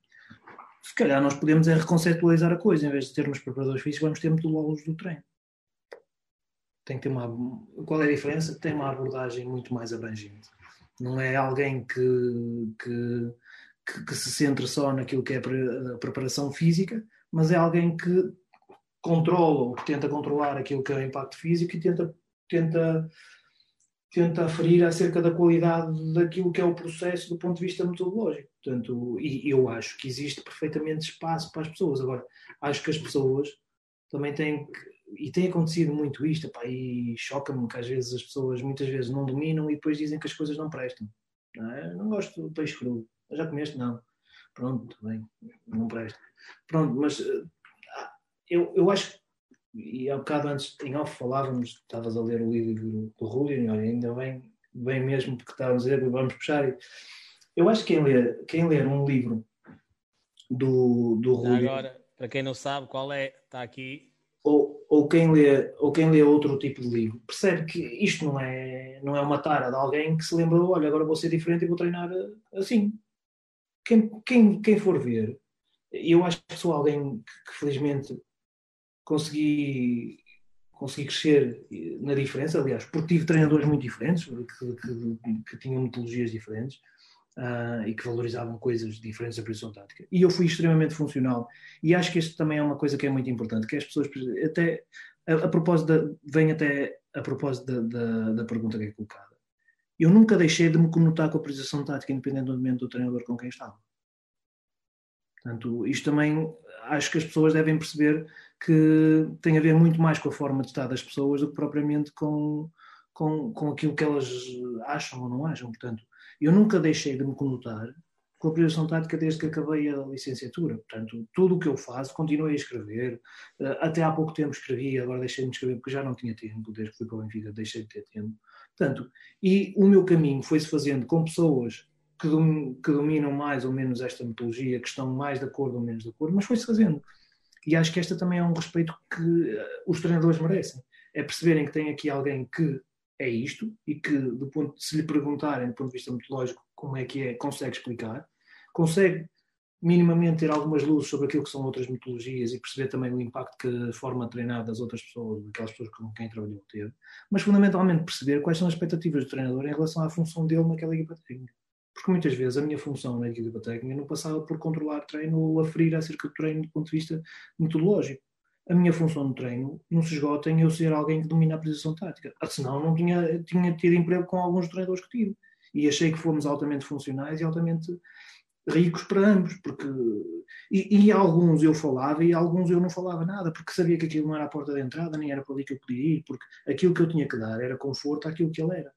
Se calhar nós podemos é reconceptualizar a coisa, em vez de termos preparadores físicos, vamos ter metodólogos do treino tem que ter uma. Qual é a diferença? Tem uma abordagem muito mais abrangente. Não é alguém que, que, que, que se centra só naquilo que é a preparação física, mas é alguém que controla ou que tenta controlar aquilo que é o impacto físico e tenta, tenta, tenta aferir acerca da qualidade daquilo que é o processo do ponto de vista metodológico. Portanto, e eu acho que existe perfeitamente espaço para as pessoas. Agora, acho que as pessoas também têm que e tem acontecido muito isto, e choca-me que às vezes as pessoas muitas vezes não dominam e depois dizem que as coisas não prestam. Não, é? não gosto do peixe cru. Já comeste? Não. Pronto, bem, não presta. Pronto, mas eh, eu, eu acho e há bocado antes em off falávamos, estavas a ler o livro do Rúlio, e olha, ainda bem, bem mesmo porque estávamos a dizer, vamos puxar. Eu acho que quem ler, quem ler um livro do, do Rúlio. Agora, para quem não sabe qual é, está aqui ou, ou, quem lê, ou quem lê outro tipo de livro percebe que isto não é, não é uma tara de alguém que se lembrou, olha, agora vou ser diferente e vou treinar assim. Quem, quem, quem for ver, eu acho que sou alguém que, que felizmente consegui, consegui crescer eh, na diferença, aliás, porque tive treinadores muito diferentes, que, que, que tinham metodologias diferentes, uh, e que valorizavam coisas diferentes da posição tática. E eu fui extremamente funcional. E acho que isto também é uma coisa que é muito importante, que as pessoas, até a, a propósito, da, vem até a propósito da, da, da, pergunta que é colocada. Eu nunca deixei de me conotar com a posição tática, independentemente do treinador com quem estava. Portanto, isto também acho que as pessoas devem perceber que tem a ver muito mais com a forma de estar das pessoas do que propriamente com, com, com aquilo que elas acham ou não acham. Portanto, eu nunca deixei de me conotar com a priorização tática desde que acabei a licenciatura. Portanto, tudo o que eu faço, continuei a escrever. Eh, até há pouco tempo escrevi, agora deixei de escrever porque já não tinha tempo, desde que fui para o Benfica deixei de ter tempo. Portanto, e o meu caminho foi-se fazendo com pessoas que, dominam mais ou menos esta metodologia, que estão mais de acordo ou menos de acordo, mas foi-se fazendo. E acho que esta também é um respeito que eh, os treinadores merecem. É perceberem que tem aqui alguém que é isto e que, do ponto, se lhe perguntarem do ponto de vista metodológico como é que é, consegue explicar, consegue minimamente ter algumas luzes sobre aquilo que são outras metodologias e perceber também o impacto que a forma treinada das outras pessoas, daquelas pessoas com quem trabalhou teve, mas fundamentalmente perceber quais são as expectativas do treinador em relação à função dele naquela equipa técnica. Porque muitas vezes a minha função na equipa técnica não passava por controlar treino ou aferir acerca do treino do ponto de vista metodológico a minha função no treino não se esgota em eu ser alguém que domina a posição tática. Ah, senão não tinha, tinha tido emprego com alguns treinadores que tive. E achei que fomos altamente funcionais e altamente ricos para ambos, porque e, e, alguns eu falava e alguns eu não falava nada, porque sabia que aquilo não era a porta de entrada, nem era para ali que eu podia ir, porque aquilo que eu tinha que dar era conforto àquilo que ele era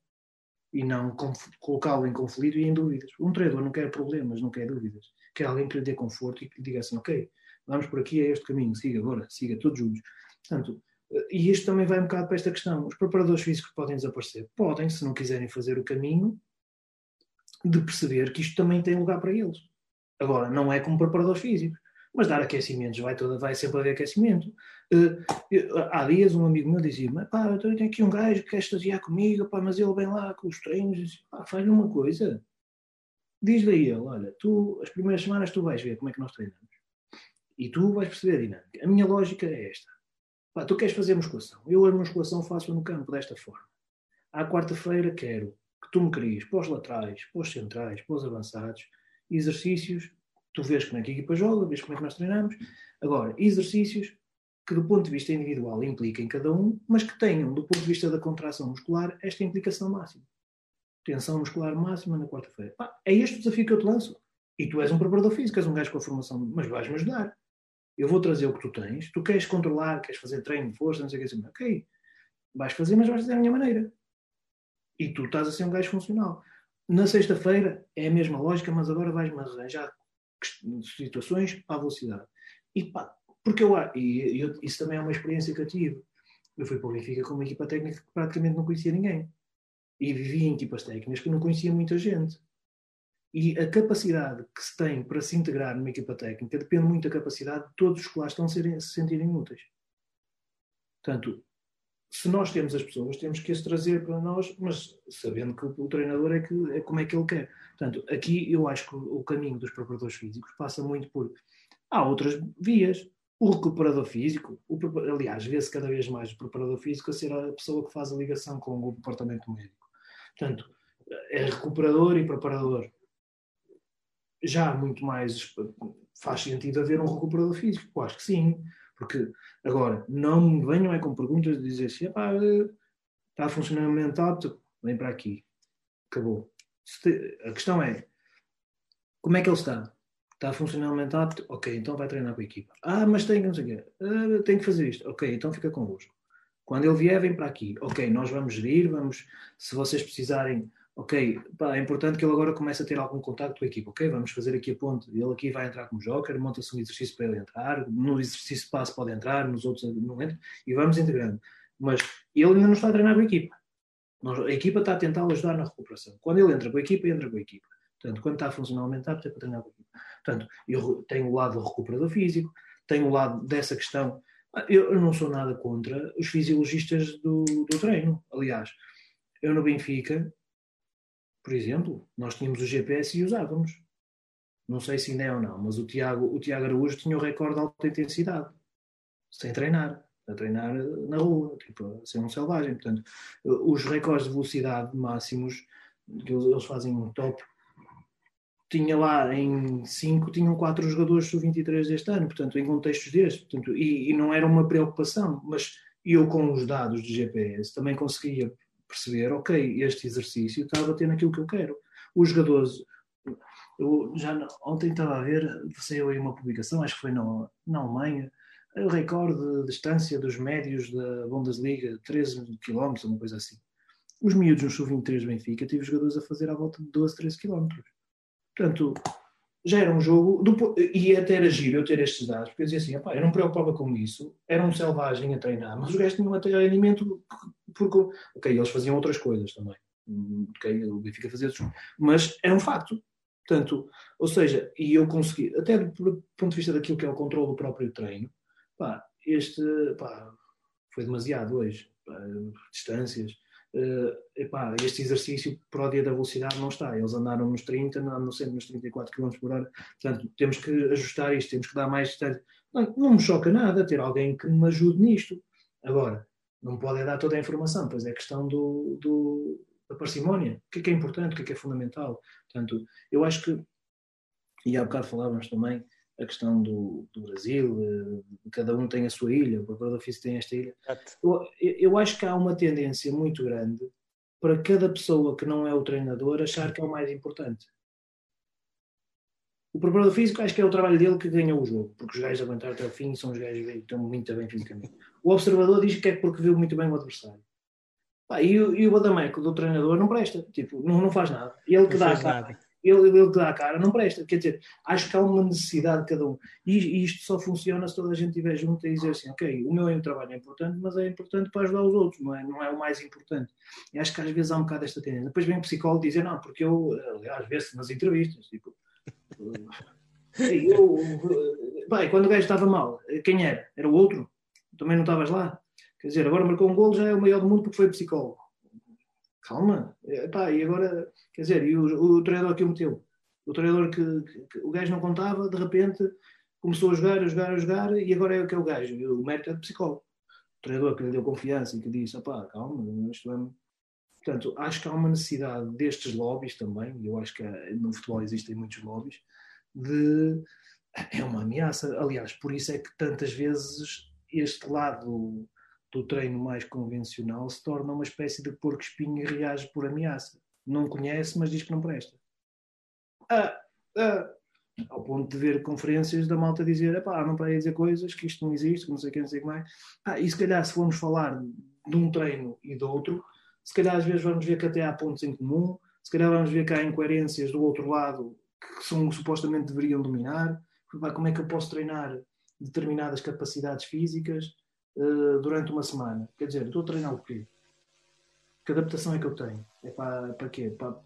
e não colocá-lo em conflito e em dúvidas. Um treinador não quer problemas, não quer dúvidas, quer alguém que lhe dê conforto e que lhe diga assim, ok, vamos por aqui, é este caminho, siga agora, siga todos juntos. Portanto, e isto também vai um bocado para esta questão. Os preparadores físicos podem desaparecer? Podem, se não quiserem fazer o caminho de perceber que isto também tem lugar para eles. Agora, não é como preparadores físicos, mas dar aquecimentos, vai, toda, vai sempre haver aquecimento. Uh, há dias um amigo meu dizia pá, eu tenho aqui um gajo que quer estagiar comigo, pá, mas ele vem lá com os treinos, faz-lhe uma coisa. Diz-lhe a ele, olha, tu, as primeiras semanas tu vais ver como é que nós treinamos E tu vais perceber a dinâmica. A minha lógica é esta. Pá, tu queres fazer musculação. Eu a musculação faço no campo desta forma. À quarta-feira quero que tu me cries para os laterais, para os centrais, para os avançados, exercícios. Tu vês como é que a equipa joga, vês como é que nós treinamos. Agora, exercícios que do ponto de vista individual impliquem cada um, mas que tenham, do ponto de vista da contração muscular, esta implicação máxima. Tensão muscular máxima na quarta-feira. É este o desafio que eu te lanço. E tu és um preparador físico, és um gajo com a formação, mas vais-me ajudar. Eu vou trazer o que tu tens. Tu queres controlar, queres fazer treino força, não sei o que assim. Ok, vais fazer, mas vais fazer da minha maneira. E tu estás a ser um gajo funcional. Na sexta-feira é a mesma lógica, mas agora vais-me arranjar situações à velocidade. E pá, porque eu, e eu, isso também é uma experiência que eu tive. Eu fui para o Benfica com uma equipa técnica que praticamente não conhecia ninguém. E vivi em equipas técnicas que não conhecia muita gente. E a capacidade que se tem para se integrar numa equipa técnica depende muito da capacidade de todos os que lá estão se sentirem úteis. Portanto, se nós temos as pessoas, temos que as trazer para nós, mas sabendo que o treinador é, que, é como é que ele quer. Portanto, aqui eu acho que o caminho dos preparadores físicos passa muito por. Há outras vias o recuperador físico, o, aliás, vê-se cada vez mais o preparador físico a ser a pessoa que faz a ligação com o departamento médico. Portanto, é recuperador e preparador. Já muito mais faz sentido haver um recuperador físico? Eu acho que sim. Porque, agora, não me venham é com perguntas de dizer assim, está a funcionamento apto, vem para aqui. Acabou. A questão é, como é que ele está? Está funcionalmente apto? Ok, então vai treinar com a equipa. Ah, mas tem que não sei o quê. Ah, tem que fazer isto. Ok, então fica convosco. Quando ele vier, vem para aqui. Ok, nós vamos gerir, vamos, se vocês precisarem, ok, pá, é importante que ele agora comece a ter algum contato com a equipa. Ok, vamos fazer aqui a ponte. Ele aqui vai entrar como joker, monta-se um exercício para ele entrar, no exercício passo pode entrar, nos outros não entra, e vamos integrando. Mas ele ainda não está a treinar com a equipa. A equipa está a tentar ajudar na recuperação. Quando ele entra com a equipa, entra com a equipa. Portanto, quando está funcionalmente apto, é para treinar com a equipa. Portanto, eu tenho o lado do recuperador físico, tenho o lado dessa questão. Ah, eu não sou nada contra os fisiologistas do, do treino. Aliás, eu no Benfica, por exemplo, nós tínhamos o GPS e usávamos. Não sei se ainda é ou não, mas o Tiago, o Tiago Araújo tinha o recorde de alta intensidade, sem treinar, a treinar na rua, tipo, a ser um selvagem. Portanto, os recordes de velocidade máximos que eles fazem um top tinha lá em 5, tinham 4 jogadores sub-23 deste ano, portanto, em contextos destes, portanto, e, e, não era uma preocupação, mas eu com os dados de GPS também conseguia perceber, ok, este exercício está a bater naquilo que eu quero. Os jogadores, eu já ontem estava a ver, saiu aí uma publicação, acho que foi na, na Alemanha, o recorde de distância dos médios da Bundesliga, 13 km, uma coisa assim. Os miúdos no sub-23 Benfica, tive jogadores a fazer à volta de 12, 13 km Portanto, já era um jogo, do, e até era giro eu ter estes dados, porque eu dizia assim, eu não me preocupava com isso, era um selvagem a treinar, mas os gajos tinham até rendimento, porque, ok, eles faziam outras coisas também, ok, o Benfica fazia outras mas era um facto. Portanto, ou seja, e eu consegui, até do ponto de vista daquilo que é o controle do próprio treino, pá, este, pá, foi demasiado hoje, pá, distâncias, uh, epá, este exercício dia da velocidade não está. Eles andaram nos 30, andam sempre nos 34 km por hora. Portanto, temos que ajustar isto, temos que dar mais distância. Não, não me choca nada ter alguém que me ajude nisto. Agora, não pode dar toda a informação, pois é questão do, do, da parcimónia. O que é, que é importante, o que é, que é fundamental. Portanto, eu acho que, e há bocado falávamos também, a questão do, do Brasil, eh, cada um tem a sua ilha, o preparador físico tem esta ilha. Eu, eu acho que há uma tendência muito grande para cada pessoa que não é o treinador achar que é o mais importante. O preparador físico acho que é o trabalho dele que ganhou o jogo, porque os gajos aguentaram até o fim são os gajos que estão muito bem fisicamente. O observador diz que é porque viu muito bem o adversário. Pá, e, o, e o Badameco do treinador não presta, tipo, não, não faz nada. Ele que não dá a cara ele, ele dá a cara não presta. Quer dizer, acho que há uma necessidade de cada um. E, e isto só funciona se toda a gente estiver junto e dizer assim, ok, o meu trabalho é importante, mas é importante para ajudar os outros, não é, não é o mais importante. E acho que às vezes há um bocado esta tendência. Depois vem o psicólogo dizer, não, porque eu, às vezes nas entrevistas, tipo, eu, bem, quando o gajo estava mal, quem era? Era o outro? Também não estavas lá? Quer dizer, agora marcou um gol, já é o maior do mundo porque foi psicólogo calma, Epá, e agora, quer dizer, e o, o treinador que o meteu? O treinador que, que, que, o gajo não contava, de repente começou a jogar, a jogar, a jogar, e agora é o que é o gajo. O mérito é de psicólogo. O treinador que lhe deu confiança e que disse, opá, calma, isto é... Portanto, acho que há uma necessidade destes lobbies também, e eu acho que no futebol existem muitos lobbies, de... É uma ameaça. Aliás, por isso é que tantas vezes este lado do treino mais convencional se torna uma espécie de porco espinho e reage por ameaça. Não conhece, mas diz que não presta. Ah, ah, ao ponto de ver conferências da malta dizer pá, não para aí dizer coisas, que isto não existe, que não sei o que, não sei o que mais. Ah, e se calhar se formos falar de um treino e do outro, se calhar às vezes vamos ver que até há pontos em comum, se calhar vamos ver que há incoerências do outro lado que são supostamente deveriam dominar. Como é que eu posso treinar determinadas capacidades físicas uh, durante uma semana? Quer dizer, estou a treinar o quê? Que adaptação é que eu tenho? É para, para quê? Para,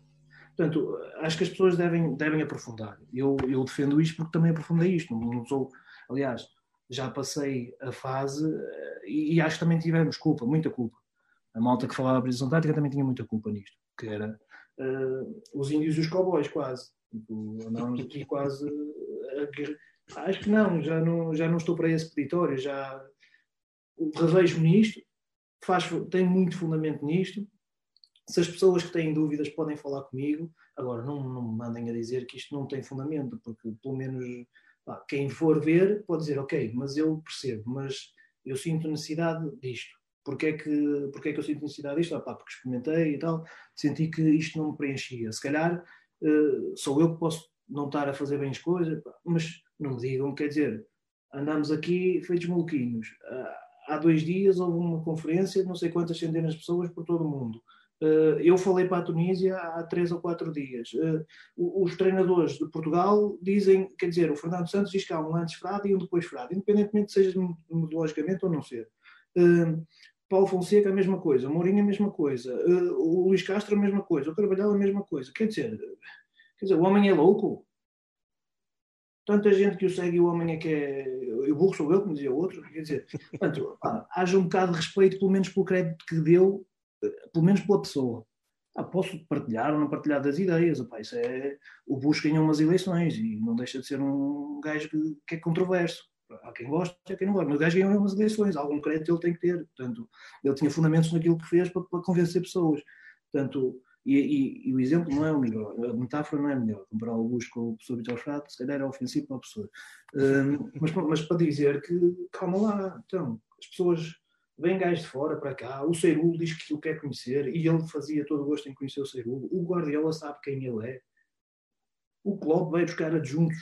Portanto, acho que as pessoas devem, devem aprofundar. Eu, eu defendo isto porque também aprofundei isto. Não, sou, aliás, já passei a fase eh, e, e, acho que também tivemos culpa, muita culpa. A malta que falava prisão tática também tinha muita culpa nisto, que era uh, os índios e os cowboys, quase. Tipo, andávamos aqui quase. Acho que não, já não, já não estou para esse peditório, já revejo-me nisto, faz, tem muito fundamento nisto, se as pessoas que têm dúvidas podem falar comigo, agora não, não me mandem a dizer que isto não tem fundamento, porque pelo menos pá, quem for ver pode dizer, ok, mas eu percebo, mas eu sinto necessidade disto. Porquê é que, porquê é que eu sinto necessidade disto? Ah, pá, porque experimentei e tal, senti que isto não me preenchia. Se calhar uh, sou eu que posso não estar a fazer bem as coisas, mas não me digam, quer dizer, andamos aqui feitos maluquinhos. Uh, há dois dias houve uma conferência de não sei quantas centenas de pessoas por todo o mundo Uh, eu falei para a Tunísia há três ou quatro dias. Uh, os treinadores de Portugal dizem, quer dizer, o Fernando Santos diz que há um antes frado e um depois frado, independentemente de seja metodologicamente ou não ser. Uh, Paulo Fonseca a mesma coisa, Mourinho a mesma coisa, o Luís Castro a mesma coisa, o Carvalhal a mesma coisa. Quer dizer, quer dizer, o homem é louco. Tanta gente que o segue e o homem é que é. O burro sou eu, como dizia o outro. Quer dizer, portanto, haja um bocado de respeito, pelo menos pelo crédito que deu pelo menos pela pessoa. Ah, posso partilhar ou não partilhar das ideias. Opa, isso é, o Bush ganhou umas eleições e não deixa de ser um gajo que, que é controverso. Há quem gosta, há quem não gosta. Mas o gajo ganhou umas eleições, algum crédito ele tem que ter. Portanto, ele tinha fundamentos naquilo que fez para, para convencer pessoas. Portanto, e, e, e, o exemplo não é o melhor, a metáfora não é melhor. Comparar o Bush com o professor Vitor Frato, se calhar é ofensivo para a pessoa. Um, mas, mas para dizer que, calma lá, então, as pessoas vem gajos de fora para cá, o Ceirul diz que o quer conhecer e ele fazia todo o gosto em conhecer o Ceirul, o Guardiola sabe quem ele é, o Klopp vai buscar adjuntos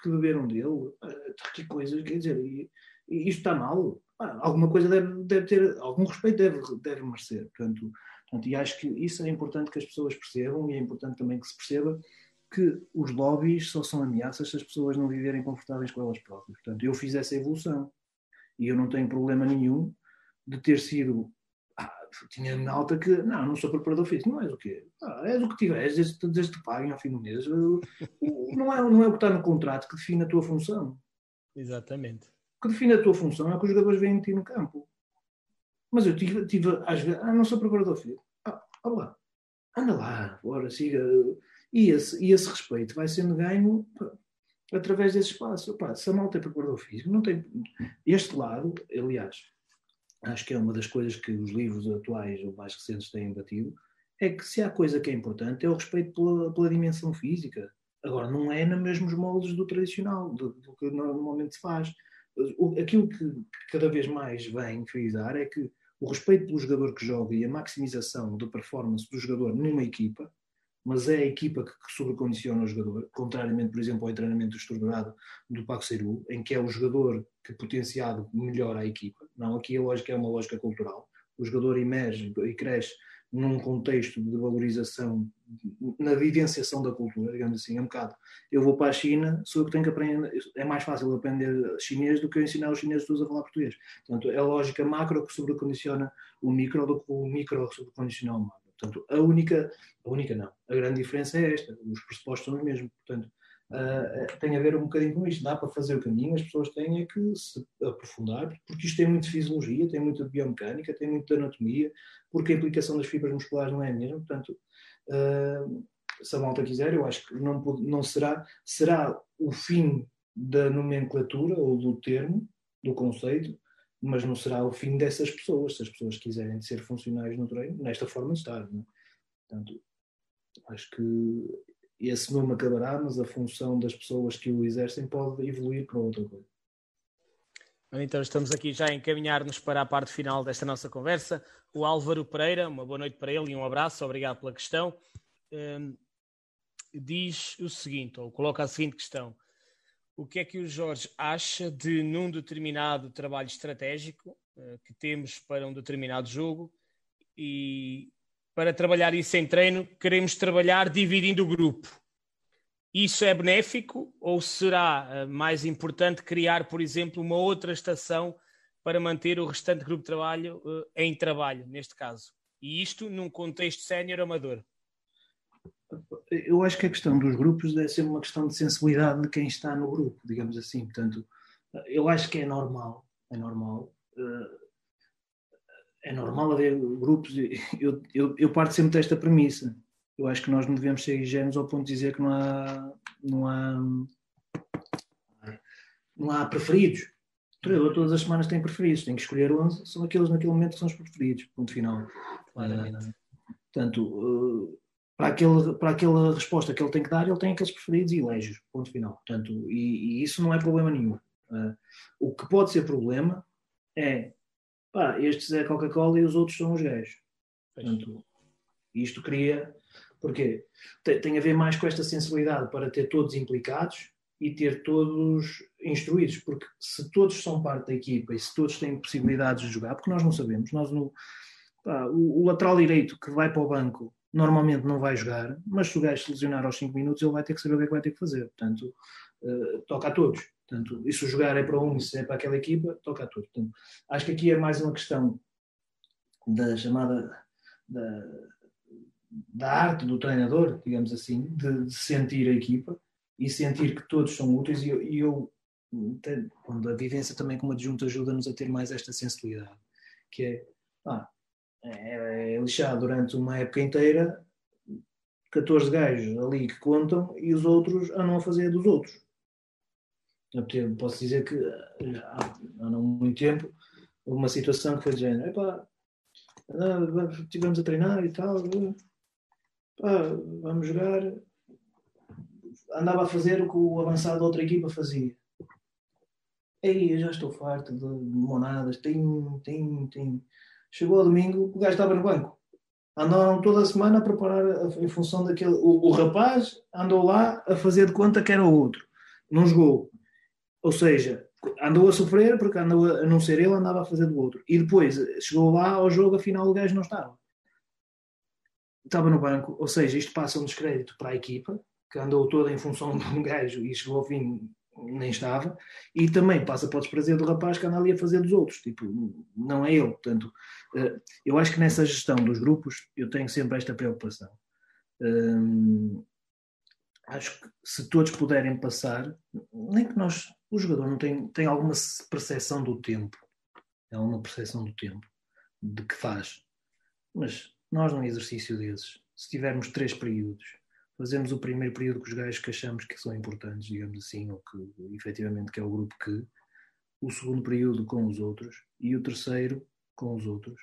que beberam dele, ah, que coisas, quer dizer, e, e isto está mal, alguma coisa deve, deve ter, algum respeito deve, deve merecer, portanto, portanto, e acho que isso é importante que as pessoas percebam e é importante também que se perceba que os lobbies só são ameaças se as pessoas não viverem confortáveis com elas próprias. Portanto, eu fiz essa evolução e eu não tenho problema nenhum de ter sido. Ah, tinha na alta que. Não, não sou preparador físico. Não és o quê? Ah, és o que tiveres, desde, desde que paguem ao fim do mês. Não é, não é o que está no contrato que define a tua função. Exatamente. Que define a tua função é o que os jogadores veem em ti no campo. Mas eu tive, tive às vezes. Ah, não sou preparador físico. Ah, olá. Anda lá, bora, siga. E esse, e esse respeito vai sendo ganho através desse espaço. Se a malta é preparador físico, não tem. Este lado, aliás, acho que é uma das coisas que os livros atuais ou mais recentes têm batido, é que se há coisa que é importante é o respeito pela, pela dimensão física. Agora, não é nos mesmos moldes do tradicional, do, do que normalmente se faz. Aquilo que cada vez mais vem frisar é que o respeito pelo jogador que joga e a maximização da performance do jogador numa equipa mas é a equipa que, sobrecondiciona o jogador, contrariamente, por exemplo, ao treinamento estruturado do Paco Seru, em que é o jogador que potenciado melhora a equipa. Não, aqui a lógica é uma lógica cultural. O jogador emerge e cresce num contexto de valorização, na vivenciação da cultura, digamos assim, é um bocado. Eu vou para a China, sou eu que tenho que aprender, é mais fácil aprender chinês do que eu ensinar os chineses todos a falar português. Portanto, é a lógica macro que sobrecondiciona o micro do que o micro sobrecondiciona o macro. Portanto, a única, a única não, a grande diferença é esta, os pressupostos são os mesmos, portanto, uh, tem a ver um bocadinho com isto, dá para fazer o caminho, as pessoas têm é que se aprofundar, porque isto tem muito fisiologia, tem muito biomecânica, tem muito anatomia, porque a implicação das fibras musculares não é a mesma, portanto, uh, se a malta quiser, eu acho que não, não será, será o fim da nomenclatura ou do termo, do conceito, mas não será o fim dessas pessoas, se as pessoas quiserem ser funcionários no treino, nesta forma de estar. Não é? Portanto, acho que esse nome acabará, mas a função das pessoas que o exercem pode evoluir para outra coisa. Então estamos aqui já a encaminhar-nos para a parte final desta nossa conversa. O Álvaro Pereira, uma boa noite para ele e um abraço, obrigado pela questão. Um, diz o seguinte, ou coloca a seguinte questão: o que é que o Jorge acha de num determinado trabalho estratégico uh, que temos para um determinado jogo e para trabalhar isso em treino queremos trabalhar dividindo o grupo? Isso é benéfico ou será uh, mais importante criar, por exemplo, uma outra estação para manter o restante grupo de trabalho uh, em trabalho, neste caso? E isto num contexto sénior amador. Eu acho que a questão dos grupos deve ser uma questão de sensibilidade de quem está no grupo, digamos assim. Portanto, eu acho que é normal, é normal. É normal haver grupos. Eu, eu, eu parto sempre desta premissa. Eu acho que nós não devemos ser ingênuos ao ponto de dizer que não há, não há, não há preferidos. O treinador todas as semanas tem preferidos, tem que escolher 11, são aqueles naquele momento que são os preferidos, ponto final. Claramente. Uh, portanto, uh, para, aquele, para aquela resposta que ele tem que dar, ele tem aqueles preferidos e elege ponto final. Portanto, e, e isso não é problema nenhum. Uh, o que pode ser problema é, pá, estes é Coca-Cola e os outros são os gajos. Portanto, isto cria, porque tem, tem a ver mais com esta sensibilidade para ter todos implicados e ter todos instruídos, porque se todos são parte da equipa e se todos têm possibilidades de jogar, porque nós não sabemos, nós no, pá, o, o lateral direito que vai para o banco normalmente não vai jogar, mas se o gajo se lesionar aos 5 minutos, ele vai ter que saber o que é que vai ter que fazer. Portanto, uh, toca a todos. Portanto, e se o jogar é para um se é para aquela equipa, toca a todos. Portanto, acho que aqui é mais uma questão da chamada da, da arte do treinador, digamos assim, de, de, sentir a equipa e sentir que todos são úteis. E eu, eu quando a vivência também como adjunto ajuda-nos a ter mais esta sensibilidade, que é, ah, é, é lixado durante uma época inteira 14 gajos ali que contam e os outros a fazer dos outros. Eu posso dizer que há, não muito tempo houve uma situação que foi de género, epá, estivemos a treinar e tal, vamos jogar. Andava a fazer o que o avançado da outra equipa fazia. Ei, eu já estou farto de monadas, tem, tem, tem Chegou ao domingo, o gajo estava no banco. Andaram toda a semana a preparar em função daquele. O, o rapaz andou lá a fazer de conta que era o outro. Não jogou. Ou seja, andou a sofrer porque andou a, não ser ele, andava a fazer do outro. E depois chegou lá ao jogo, afinal o gajo não estava. Estava no banco, ou seja, isto passa um descrédito para a equipa, que andou toda em função de um gajo e chegou ao fim nem estava, e também passa para o desprazer do rapaz que anda ali a fazer dos outros, tipo, não é ele. Portanto, eh, eu acho que nessa gestão dos grupos eu tenho sempre esta preocupação. Hum, acho que se todos puderem passar, nem que nós, o jogador não tem, tem alguma percepção do tempo, é uma percepção do tempo, de que faz. Mas nós, num exercício desses, se tivermos três períodos, fazemos o primeiro período com os gajos que achamos que são importantes, digamos assim, ou que efetivamente que é o grupo que, o segundo período com os outros e o terceiro com os outros.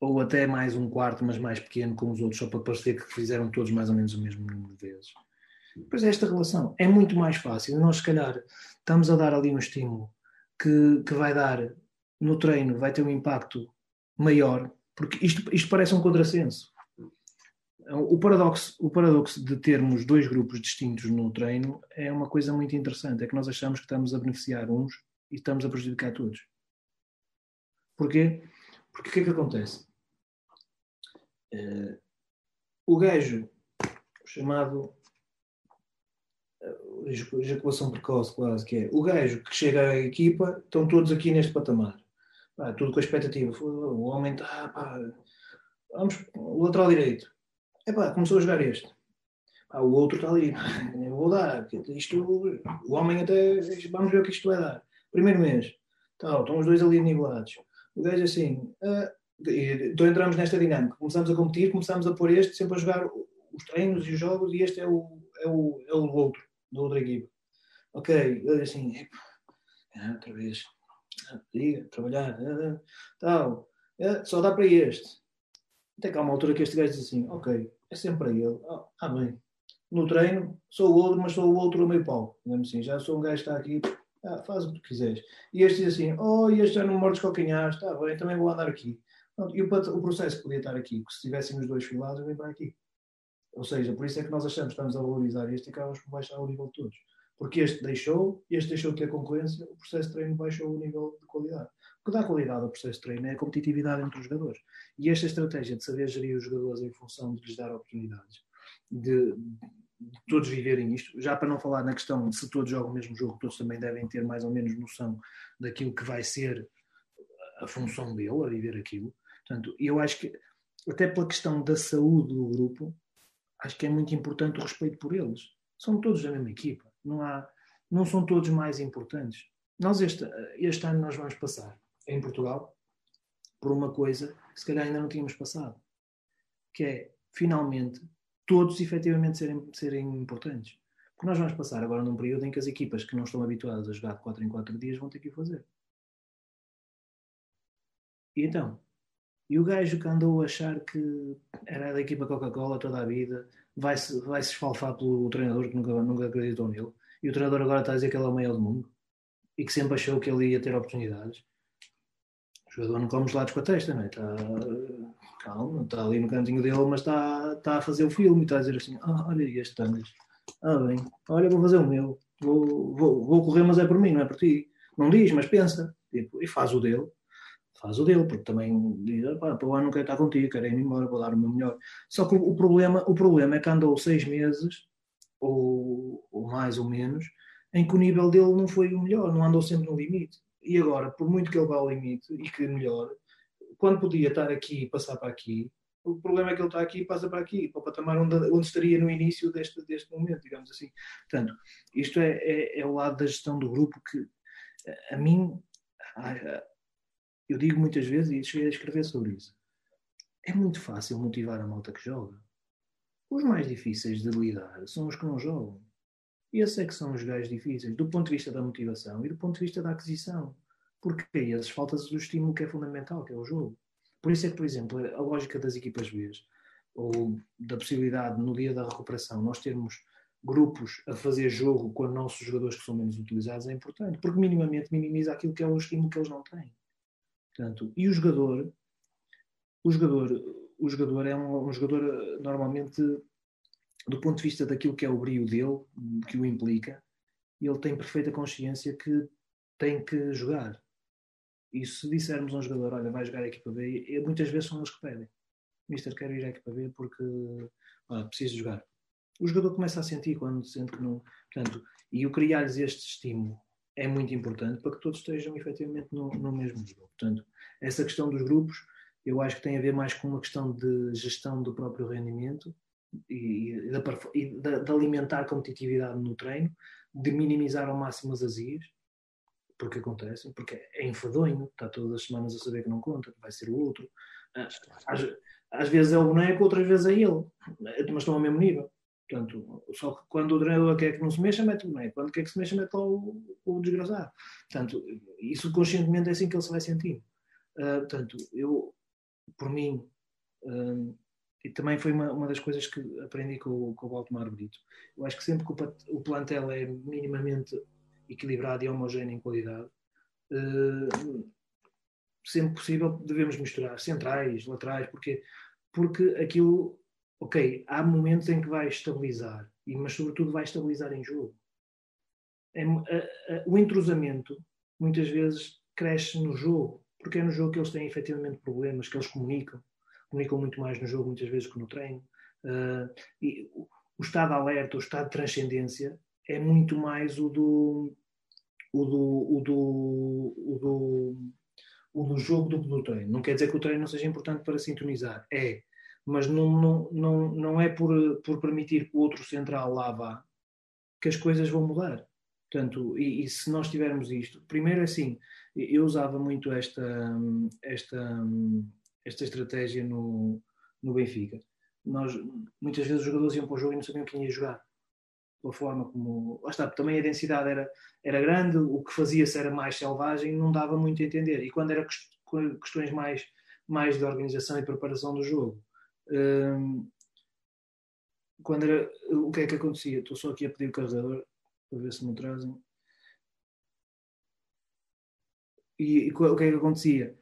Ou até mais um quarto, mas mais pequeno com os outros, só para parecer que fizeram todos mais ou menos o mesmo número de vezes. Pois esta relação é muito mais fácil. Nós, se calhar, estamos a dar ali um estímulo que, que vai dar no treino, vai ter um impacto maior, porque isto, isto parece um contrassenso o paradoxo, o paradoxo de termos dois grupos distintos no treino é uma coisa muito interessante. É que nós achamos que estamos a beneficiar uns e estamos a prejudicar todos. Porquê? Porque o que é que acontece? Uh, o gajo chamado ejaculação precoce, quase que é o gajo que chega à equipa, estão todos aqui neste patamar. Pá, tudo com a expectativa. O homem está. Pá, vamos, o lateral direito Epá, começou a jogar este. Pá, o outro está ali. Eu vou dar. Isto, o homem até. Vamos ver o que isto vai dar. Primeiro mês. Tal, estão os dois ali nivelados. O gajo assim. Uh, então entramos nesta dinâmica. Começamos a competir, começamos a pôr este sempre a jogar os treinos e os jogos e este é o, é o, é o outro, da outra equipa. ok, eu assim, ah, outra vez, diga, trabalhar, ah, tal, ah, só dá para este. Até que há uma altura que este gajo diz assim, ok, é sempre para ele. Ah, ah bem, no treino sou o outro, mas sou o outro meio pau. Digamos assim, já sou um gajo que está aqui, ah, faz o que quiseres. E este diz assim, oh, este já não mordes calcanhares, está bem, também vou andar aqui. Pronto, e o, o, processo podia estar aqui, se estivéssemos dois filados, eu venho para aqui. Ou seja, por isso é que nós achamos que estamos a valorizar este e acabamos por baixar o nível de todos. Porque este deixou, este deixou de ter concorrência, o processo de treino baixou o nível de qualidade. O que dá qualidade ao processo de treino é a competitividade entre os jogadores. E esta estratégia de saber gerir os jogadores em função de lhes dar oportunidades, de, de todos viverem isto, já para não falar na questão de se todos jogam o mesmo jogo, todos também devem ter mais ou menos noção daquilo que vai ser a função dele, a viver aquilo. Portanto, eu acho que, até pela questão da saúde do grupo, acho que é muito importante o respeito por eles. São todos da mesma equipa. Não, há, não são todos mais importantes. Nós, este, este ano, nós vamos passar em Portugal por uma coisa que se calhar ainda não tínhamos passado, que é, finalmente, todos efetivamente serem, serem importantes. Porque nós vamos passar agora num período em que as equipas que não estão habituadas a jogar de 4 em 4 dias vão ter que o fazer. E então? E o gajo que andou a achar que era da equipa Coca-Cola toda a vida vai-se vai -se esfalfar pelo treinador que nunca, nunca acreditou nele. E o treinador agora está a dizer que ele é o maior do mundo e que sempre achou que ele ia ter oportunidades. O jogador não come gelados com a testa, não é? Está, calma, está ali no cantinho dele, mas está, está a fazer o filme e está a dizer assim: ah, olha este Tangas, ah, bem, olha, vou fazer o meu, vou, vou, vou correr, mas é por mim, não é por ti. Não diz, mas pensa. Tipo, e faz o dele, faz o dele, porque também diz: pá, para ano não quero estar contigo, quero ir embora, vou dar o meu melhor. Só que o problema, o problema é que andou seis meses, ou, ou mais ou menos, em que o nível dele não foi o melhor, não andou sempre no limite. E agora, por muito que ele vá ao limite e que melhore, quando podia estar aqui e passar para aqui, o problema é que ele está aqui e passa para aqui, para o patamar onde, onde estaria no início deste, deste momento, digamos assim. Portanto, isto é, é, é o lado da gestão do grupo que, a mim, eu digo muitas vezes e cheguei a escrever sobre isso. É muito fácil motivar a malta que joga. Os mais difíceis de lidar são os que não jogam. E esses é que são os gajos difíceis, do ponto de vista da motivação e do ponto de vista da aquisição. Porque a esses falta-se do estímulo que é fundamental, que é o jogo. Por isso é que, por exemplo, a lógica das equipas B, ou da possibilidade no dia da recuperação nós termos grupos a fazer jogo com os nossos jogadores que são menos utilizados é importante, porque minimamente minimiza aquilo que é o estímulo que eles não têm. Portanto, e o jogador, o jogador, o jogador é um, um jogador normalmente do ponto de vista daquilo que é o brilho dele, que o implica, ele tem perfeita consciência que tem que jogar. E se dissermos a um jogador, olha, vai jogar a equipa B, muitas vezes são eles que pedem. Mister, quero ir à equipa B porque olha, preciso jogar. O jogador começa a sentir quando sente que não. Portanto, e o criar-lhes este estímulo é muito importante para que todos estejam efetivamente no, no mesmo nível. Portanto, essa questão dos grupos eu acho que tem a ver mais com uma questão de gestão do próprio rendimento e, e, de, de, de, alimentar competitividade no treino, de minimizar ao máximo as azias, porque acontecem, porque é enfadonho, está todas as semanas a saber que não conta, que vai ser o outro. Ah, às, às vezes é o boneco, outras vezes é ele, mas estão ao mesmo nível. Portanto, só que quando o treinador quer que não se mexa, mete o boneco. Quando quer que se mexa, mete o, o desgraçado. Portanto, isso conscientemente é assim que ele se vai sentir. Uh, portanto, eu, por mim, uh, e também foi uma, uma das coisas que aprendi com, com o Baltimar Brito. Eu acho que sempre que o, o plantel é minimamente equilibrado e homogéneo em qualidade, uh, sempre possível devemos misturar centrais, laterais, porque, porque aquilo, ok, há momentos em que vai estabilizar, mas sobretudo vai estabilizar em jogo. É, a, a, o entrosamento muitas vezes cresce no jogo, porque é no jogo que eles têm efetivamente problemas, que eles comunicam, comunicam muito mais no jogo muitas vezes que no treino. Uh, e o estado de alerta, o estado de transcendência é muito mais o do o do, o do, o do, o do jogo do que do treino. Não quer dizer que o treino não seja importante para sintonizar, é, mas não, não, não, não é por, por permitir que o outro central lá vá que as coisas vão mudar. Portanto, e, e, se nós tivermos isto, primeiro assim, eu usava muito esta, esta, esta estratégia no, no Benfica. Nós, muitas vezes os jogadores iam para o jogo e não sabiam quem ia jogar. pela forma como. Lá está, também a densidade era, era grande, o que fazia-se era mais selvagem, não dava muito a entender. E quando era questões mais, mais de organização e preparação do jogo, quando era, o que é que acontecia? Estou só aqui a pedir o carregador para ver se me trazem. E, e o que é que acontecia?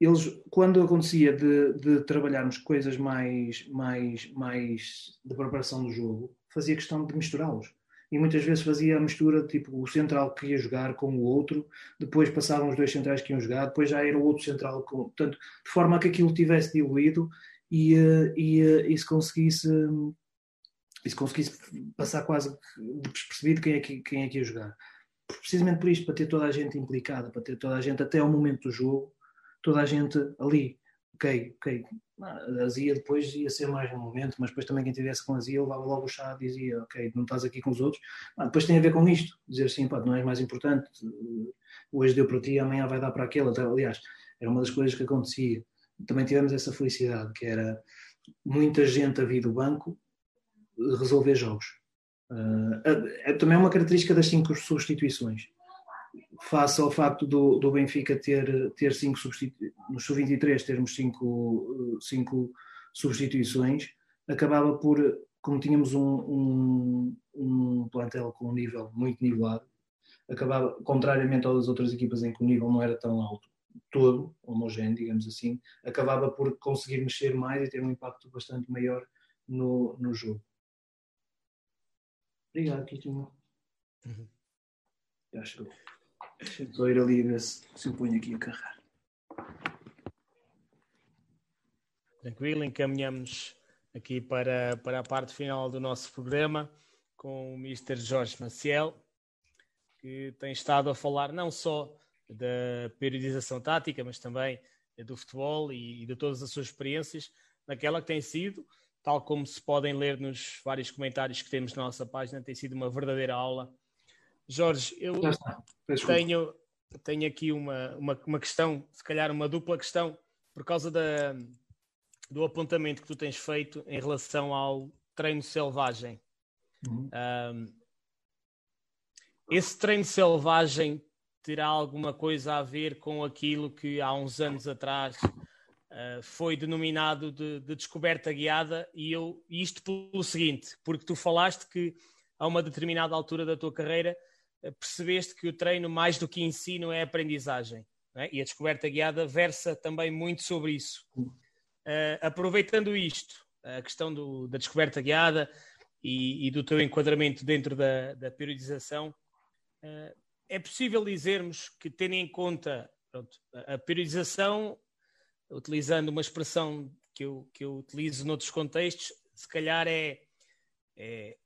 Eles, quando acontecia de, de trabalharmos coisas mais, mais, mais de preparação do jogo, fazia questão de misturá-los. E muitas vezes fazia a mistura, tipo, o central que ia jogar com o outro, depois passavam os dois centrais que iam jogar, depois já era o outro central com. Portanto, de forma que aquilo tivesse diluído e, eh, e, eh, e se conseguisse e se conseguisse passar quase despercebido quem é que, quem é que ia jogar. Precisamente por isto, para ter toda a gente implicada, para ter toda a gente até ao momento do jogo, toda a gente ali. Ok, ok. A Zia depois ia ser mais um momento, mas depois também quem estivesse com a Zia levava logo o chá dizia, ok, não estás aqui com os outros. Ah, depois tem a ver com isto, dizer assim, pá, não és mais importante, hoje deu para ti, amanhã vai dar para aquele. Aliás, era uma das coisas que acontecia. Também tivemos essa felicidade, que era muita gente a vir do banco resolver jogos. Também é uma característica das cinco substituições. Face ao facto do, do Benfica ter, ter cinco substituições, no sub-23 termos cinco, cinco substituições, acabava por, como tínhamos um, um, um plantel com um nível muito nivelado, acabava, contrariamente às outras equipas em que o nível não era tão alto, todo, homogéneo, digamos assim, acabava por conseguir mexer mais e ter um impacto bastante maior no, no jogo. Obrigado, Kitinho. Uhum. Já chegou. Eu ir ali ver se, se eu ponho aqui a carregar. Tranquilo, encaminhamos aqui para, para a parte final do nosso programa com o Mr. Jorge Maciel, que tem estado a falar não só da periodização tática, mas também do futebol e, e de todas as suas experiências naquela que tem sido tal como se podem ler nos vários comentários que temos na nossa página, tem sido uma verdadeira aula. Jorge, eu tenho, tenho aqui uma, uma, uma, questão, se calhar uma dupla questão, por causa da, do apontamento que tu tens feito em relação ao treino selvagem. Uhum. Um, esse treino selvagem terá alguma coisa a ver com aquilo que há uns anos atrás Uh, foi denominado de, de, descoberta guiada e eu isto pelo seguinte, porque tu falaste que a uma determinada altura da tua carreira uh, percebeste que o treino mais do que ensino é aprendizagem é? e a descoberta guiada versa também muito sobre isso. Uh, aproveitando isto, a questão do, da descoberta guiada e, e, do teu enquadramento dentro da, da periodização, é possível dizermos que tendo em conta pronto, a periodização utilizando uma expressão que eu, que eu utilizo noutros contextos, se calhar é, é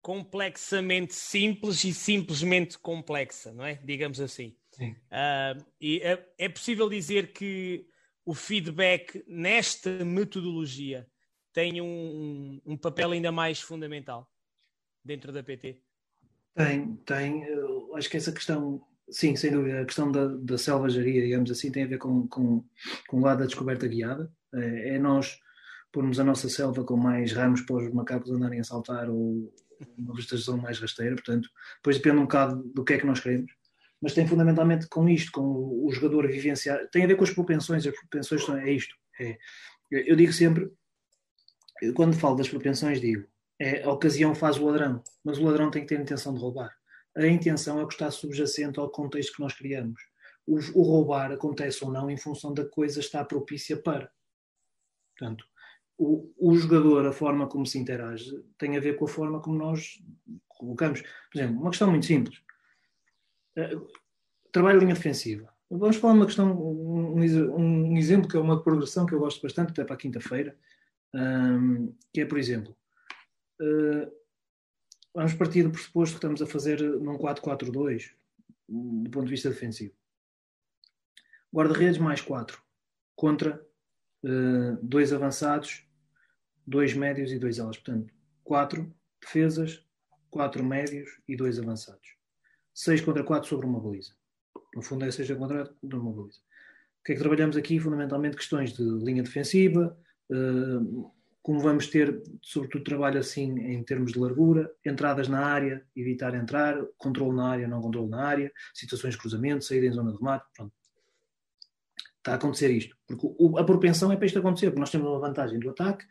complexamente simples e simplesmente complexa, não é? Digamos assim. Uh, e é, é, possível dizer que o feedback nesta metodologia tem um, um, papel ainda mais fundamental dentro da PT? Tem, tem. Eu acho que essa questão Sim, sem dúvida. A questão da, da selvageria, digamos assim, tem a ver com, com, com o lado da descoberta guiada. É, é nós pormos a nossa selva com mais ramos para os macacos andarem a saltar ou uma vegetação mais rasteira. Portanto, depois depende um bocado do que é que nós queremos. Mas tem fundamentalmente com isto, com o jogador vivenciar. Tem a ver com as propensões. As propensões são, é isto. É, eu digo sempre, quando falo das propensões, digo, é, a ocasião faz o ladrão, mas o ladrão tem que ter a intenção de roubar a intenção é o que está subjacente ao contexto que nós criamos. O, o, roubar acontece ou não em função da coisa estar propícia para. Portanto, o, o, jogador, a forma como se interage, tem a ver com a forma como nós colocamos. Por exemplo, uma questão muito simples. Uh, trabalho em linha defensiva. Vamos falar uma questão, um, um, exemplo que é uma progressão que eu gosto bastante, até para a quinta-feira, um, que é, por exemplo, vamos partir do pressuposto que estamos a fazer num 4-4-2, do ponto de vista defensivo. Guarda-redes mais 4, contra uh, dois avançados, dois médios e dois alas. Portanto, 4 defesas, 4 médios e dois avançados. 6 contra 4 sobre uma baliza. No fundo é 6 contra uma baliza. O que é que trabalhamos aqui? Fundamentalmente questões de linha defensiva, uh, como vamos ter, sobretudo, trabalho assim em termos de largura, entradas na área, evitar entrar, controle na área, não controle na área, situações de cruzamento, saída em zona de remate, pronto. Está a acontecer isto. Porque a propensão é para isto acontecer, porque nós temos uma vantagem do ataque.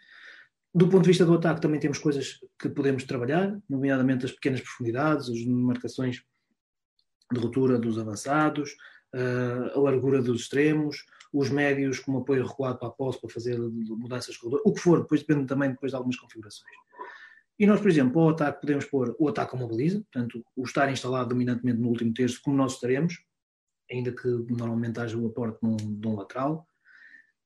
Do ponto de vista do ataque, também temos coisas que podemos trabalhar, nomeadamente as pequenas profundidades, as marcações de ruptura dos avançados, eh, a largura dos extremos, os médios como apoio recuado para a posse para fazer mudanças de corredor, o que for, depois depende também depois de algumas configurações. E nós, por exemplo, ao ataque podemos pôr o ataque como baliza, portanto, o estar instalado dominantemente no último terço, como nós estaremos, ainda que normalmente haja o aporte de um lateral.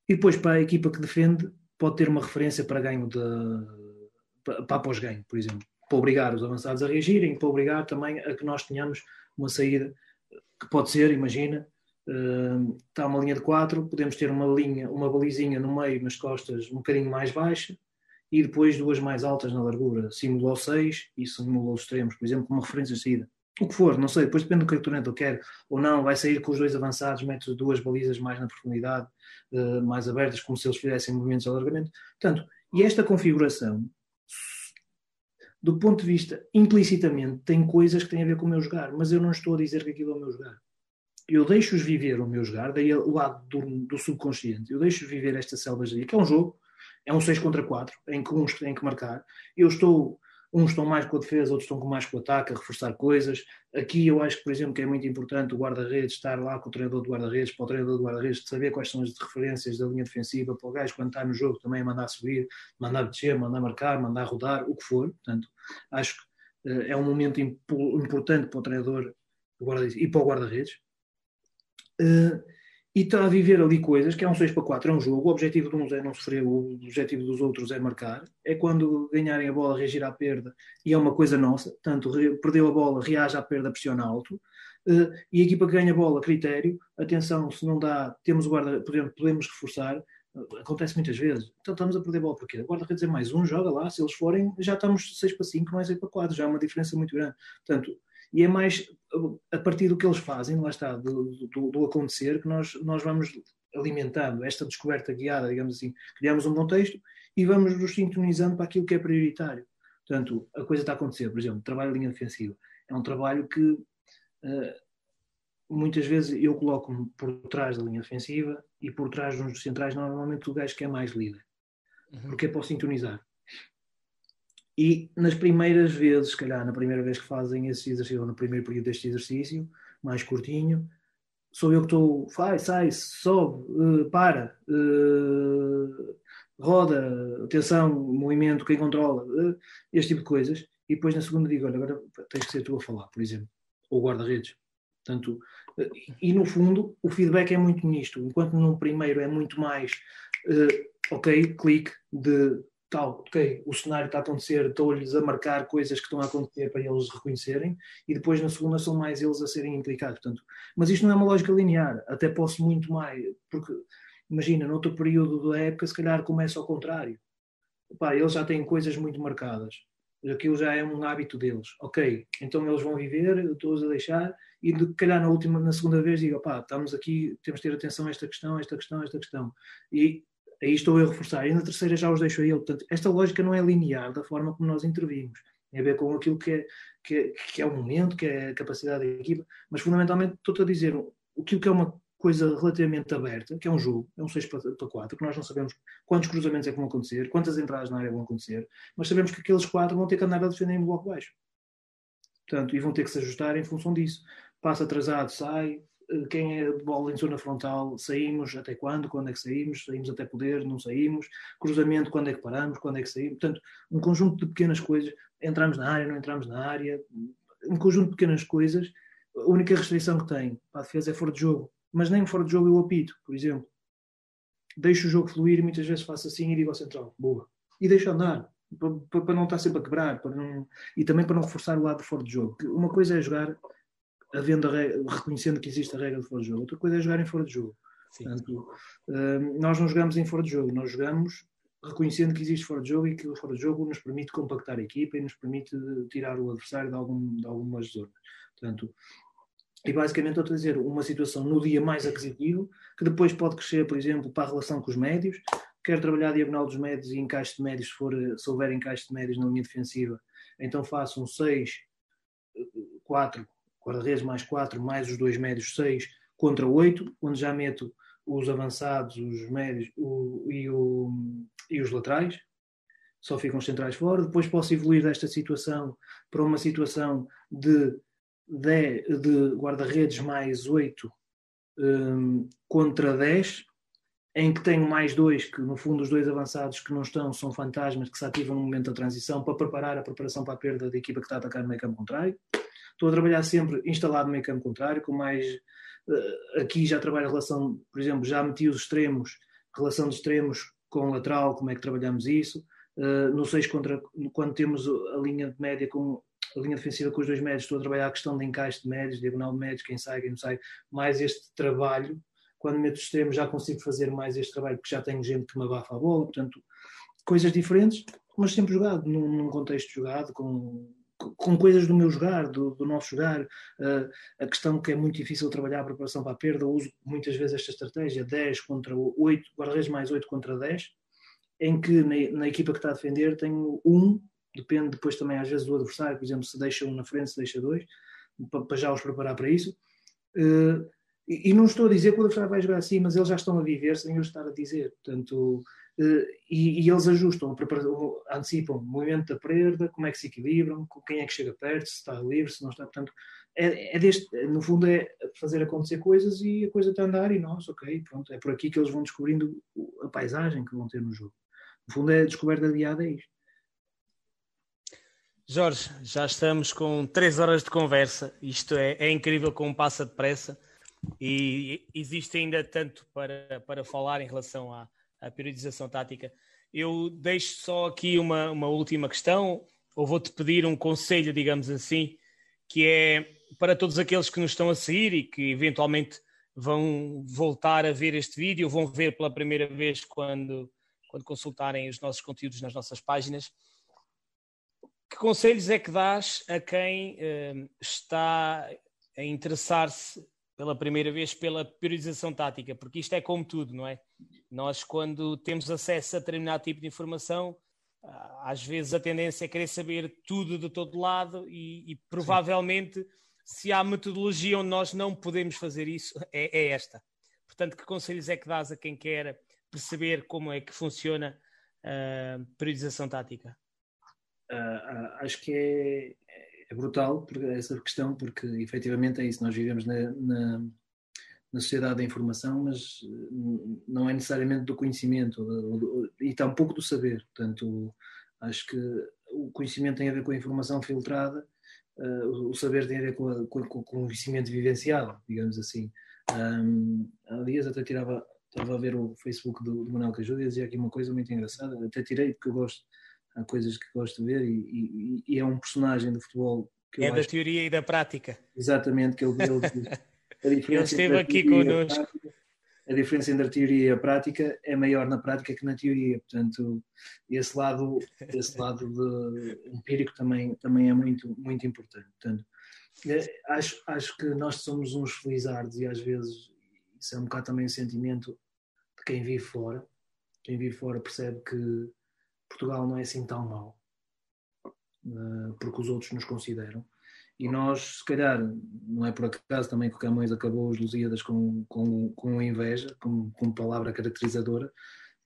E depois, para a equipa que defende, pode ter uma referência para ganho de. para pós-ganho, por exemplo. Para obrigar os avançados a reagirem, para obrigar também a que nós tenhamos uma saída que pode ser, imagina, está uma linha de 4, podemos ter uma linha, uma balizinha no meio, nas costas, um bocadinho mais baixa, e depois duas mais altas na largura, simulou 6 e simulou os extremos, por exemplo, como uma referência de saída. O que for, não sei, depois depende do que o treinador quer ou não, vai sair com os dois avançados, mete duas balizas mais na profundidade, uh, mais abertas, como se eles fizessem movimentos de alargamento. Portanto, e esta configuração, do ponto de vista implicitamente, tem coisas que têm a ver com o meu jogar, mas eu não estou a dizer que aquilo é o meu jogar eu deixo-os viver o meu jogar, daí o lado do, do subconsciente, eu deixo-os viver esta selvageria, que é um jogo, é um 6 contra 4, em que uns têm que marcar. Eu estou, uns estão mais com a defesa, outros estão mais com o ataque, a reforçar coisas. Aqui eu acho que, por exemplo, que é muito importante o guarda-redes estar lá com o treinador do guarda-redes, para o treinador do guarda-redes saber quais são as referências da linha defensiva, para o gajo quando está no jogo também mandar subir, mandar descer, mandar marcar, mandar rodar, o que for. Portanto, acho que uh, é um momento importante para o treinador e para o guarda-redes Uh, e está a viver ali coisas que é um 6 para 4, é um jogo. O objetivo de uns é não sofrer, o objetivo dos outros é marcar. É quando ganharem a bola, reagir à perda, e é uma coisa nossa. Tanto perdeu a bola, reage à perda, pressiona alto. Uh, e a equipa que ganha a bola, critério, atenção, se não dá, temos o guarda, podemos, podemos reforçar. Uh, acontece muitas vezes. Então estamos a perder a bola porque o guarda quer dizer mais um, joga lá. Se eles forem, já estamos 6 para 5, não é 6 para 4, já é uma diferença muito grande. Portanto, e é mais a partir do que eles fazem, lá está, do, do, do, acontecer, que nós, nós vamos alimentando esta descoberta guiada, digamos assim, criamos um contexto e vamos nos sintonizando para aquilo que é prioritário. Portanto, a coisa está a acontecer, por exemplo, trabalho de linha defensiva. É um trabalho que uh, muitas vezes eu coloco-me por trás da linha defensiva e por trás dos centrais, normalmente o gajo que é mais líder. Uhum. Porque é para sintonizar. E nas primeiras vezes, se calhar na primeira vez que fazem esse exercício, ou no primeiro período deste exercício, mais curtinho, sou eu que estou, vai, sai, sobe, uh, para, uh, roda, atenção, movimento, quem controla, uh, este tipo de coisas. E depois na segunda digo, olha, agora tens que ser tu a falar, por exemplo, ou guarda-redes. Portanto, e no fundo o feedback é muito nisto, enquanto no primeiro é muito mais, ok, clique de tal, ok, o cenário está a acontecer, estou-lhes a marcar coisas que estão a acontecer para eles reconhecerem, e depois na segunda são mais eles a serem implicados. Portanto, mas isto não é uma lógica linear, até posso muito mais, porque imagina, noutro período da época, se calhar começa ao contrário. Pá, eles já têm coisas muito marcadas, aquilo já é um hábito deles. Ok, então eles vão viver, estou-os a deixar, e de calhar na última, na segunda vez digo, pá, estamos aqui, temos de ter atenção a esta questão, esta questão, esta questão. E aí estou eu a reforçar. E na terceira já os deixo a ele. Portanto, esta lógica não é linear da forma como nós intervimos. Tem a ver com aquilo que é, que é, que é o momento, que é a capacidade da equipa. Mas fundamentalmente estou-te a dizer o que é uma coisa relativamente aberta, que é um jogo, é um 6 para 4, que nós não sabemos quantos cruzamentos é que vão acontecer, quantas entradas na área vão acontecer, mas sabemos que aqueles quatro vão ter que andar a defender em bloco baixo. Portanto, e vão ter que se ajustar em função disso. Passa atrasado, sai, quem é de bola em zona frontal, saímos até quando, quando é que saímos, saímos até poder, não saímos, cruzamento, quando é que paramos, quando é que saímos, portanto, um conjunto de pequenas coisas, entramos na área, não entramos na área, um conjunto de pequenas coisas, a única restrição que tem para a defesa é fora de jogo, mas nem fora de jogo eu apito, por exemplo. Deixo o jogo fluir muitas vezes faço assim e digo ao central, boa. E deixo andar, para, não estar sempre a quebrar, para não, e também para não reforçar o lado fora de jogo. Uma coisa é jogar havendo regra, reconhecendo que existe a regra de fora de jogo. Outra coisa é jogar em fora de jogo. Portanto, uh, nós não jogamos em fora de jogo, nós jogamos reconhecendo que existe fora de jogo e que o fora de jogo nos permite compactar a equipa e nos permite tirar o adversário de, algum, de algumas zonas. Portanto, e basicamente estou a dizer uma situação no dia mais aquisitivo, que depois pode crescer, por exemplo, para a relação com os médios, quero trabalhar a diagonal dos médios e encaixe de médios, se, for, se houver encaixe de médios na linha defensiva, então faço um 6, 4, guarda-redes mais 4, mais os dois médios 6 contra 8, onde já meto os avançados, os médios o, e, o, e os laterais, só ficam os centrais fora. Depois posso evoluir desta situação para uma situação de, de, de guarda-redes mais 8 um, contra 10, em que tenho mais dois, que no fundo os dois avançados que não estão são fantasmas que se ativam no momento da transição para preparar a preparação para a perda da equipa que está a atacar no meio campo contrário. Estou a trabalhar sempre instalado no meio campo contrário, com mais. Uh, aqui já trabalho a relação, por exemplo, já meti os extremos, relação de extremos com lateral, como é que trabalhamos isso. Uh, no 6 contra. Quando temos a linha de média com a linha defensiva com os dois médios, estou a trabalhar a questão de encaixe de médios, diagonal de médios, quem sai, quem não sai, mais este trabalho quando meto os extremos já consigo fazer mais este trabalho, porque já tenho gente que me abafa a bola, portanto, coisas diferentes, mas sempre jogado, num, num contexto jogado, com, com coisas do meu jogar, do, do nosso jogar. Uh, a questão que é muito difícil trabalhar a preparação para a perda, uso muitas vezes esta estratégia, 10 contra 8, guarda-redes mais 8 contra 10, em que na, na, equipa que está a defender tenho um, depende depois também às vezes do adversário, por exemplo, se deixa um na frente, se deixa dois, para, para já os preparar para isso. Uh, e, e, não estou a dizer que o adversário vai jogar assim, mas eles já estão a viver sem eu estar a dizer. Portanto, e, e, eles ajustam, antecipam o movimento da perda, como é que se equilibram, quem é que chega perto, se está livre, se não está. Portanto, é, é deste, no fundo, é fazer acontecer coisas e a coisa está a andar e nós, ok, pronto, é por aqui que eles vão descobrindo a paisagem que vão ter no jogo. No fundo, é a descoberta guiada, é isto. Jorge, já estamos com três horas de conversa. Isto é, é incrível como passa depressa. E existe ainda tanto para, para falar em relação à, à periodização tática. Eu deixo só aqui uma, uma última questão, ou vou-te pedir um conselho, digamos assim, que é para todos aqueles que nos estão a seguir e que eventualmente vão voltar a ver este vídeo, vão ver pela primeira vez quando, quando consultarem os nossos conteúdos nas nossas páginas. Que conselhos é que dás a quem eh, está a interessar-se pela primeira vez pela priorização tática, porque isto é como tudo, não é? Nós, quando temos acesso a determinado tipo de informação, ah, às vezes a tendência é querer saber tudo de todo lado e, e provavelmente, Sim. se há metodologia onde nós não podemos fazer isso, é, é, esta. Portanto, que conselhos é que dás a quem quer perceber como é que funciona a priorização tática? Uh, uh, acho que é, brutal essa questão, porque efetivamente é isso, nós vivemos na, na, na sociedade da informação, mas eh, não é necessariamente do conhecimento, e tampouco do saber. Portanto, acho que o conhecimento tem a ver com a informação filtrada, uh, o saber tem a ver com, a, com, com, o conhecimento vivenciado, digamos assim. Um, há dias até tirava, estava a ver o Facebook do, do Manuel Cajuda e dizia aqui uma coisa muito engraçada, até tirei porque eu gosto há coisas que gosto de ver e, e, e é um personagem do futebol que é da teoria e da prática. Exatamente, que ele, ele a diferença ele esteve aqui connosco. A, diferença entre a teoria e a prática é maior na prática que na teoria, portanto, esse lado, esse lado de, empírico também, também é muito, muito importante. Portanto, é, acho, acho que nós somos uns felizardos e às vezes isso é um bocado também o sentimento de quem vive fora. Quem vive fora percebe que Portugal não é assim tão mau, uh, porque os outros nos consideram. E nós, se calhar, não é por acaso também que o Camões acabou os Lusíadas com, com, com inveja, como, como palavra caracterizadora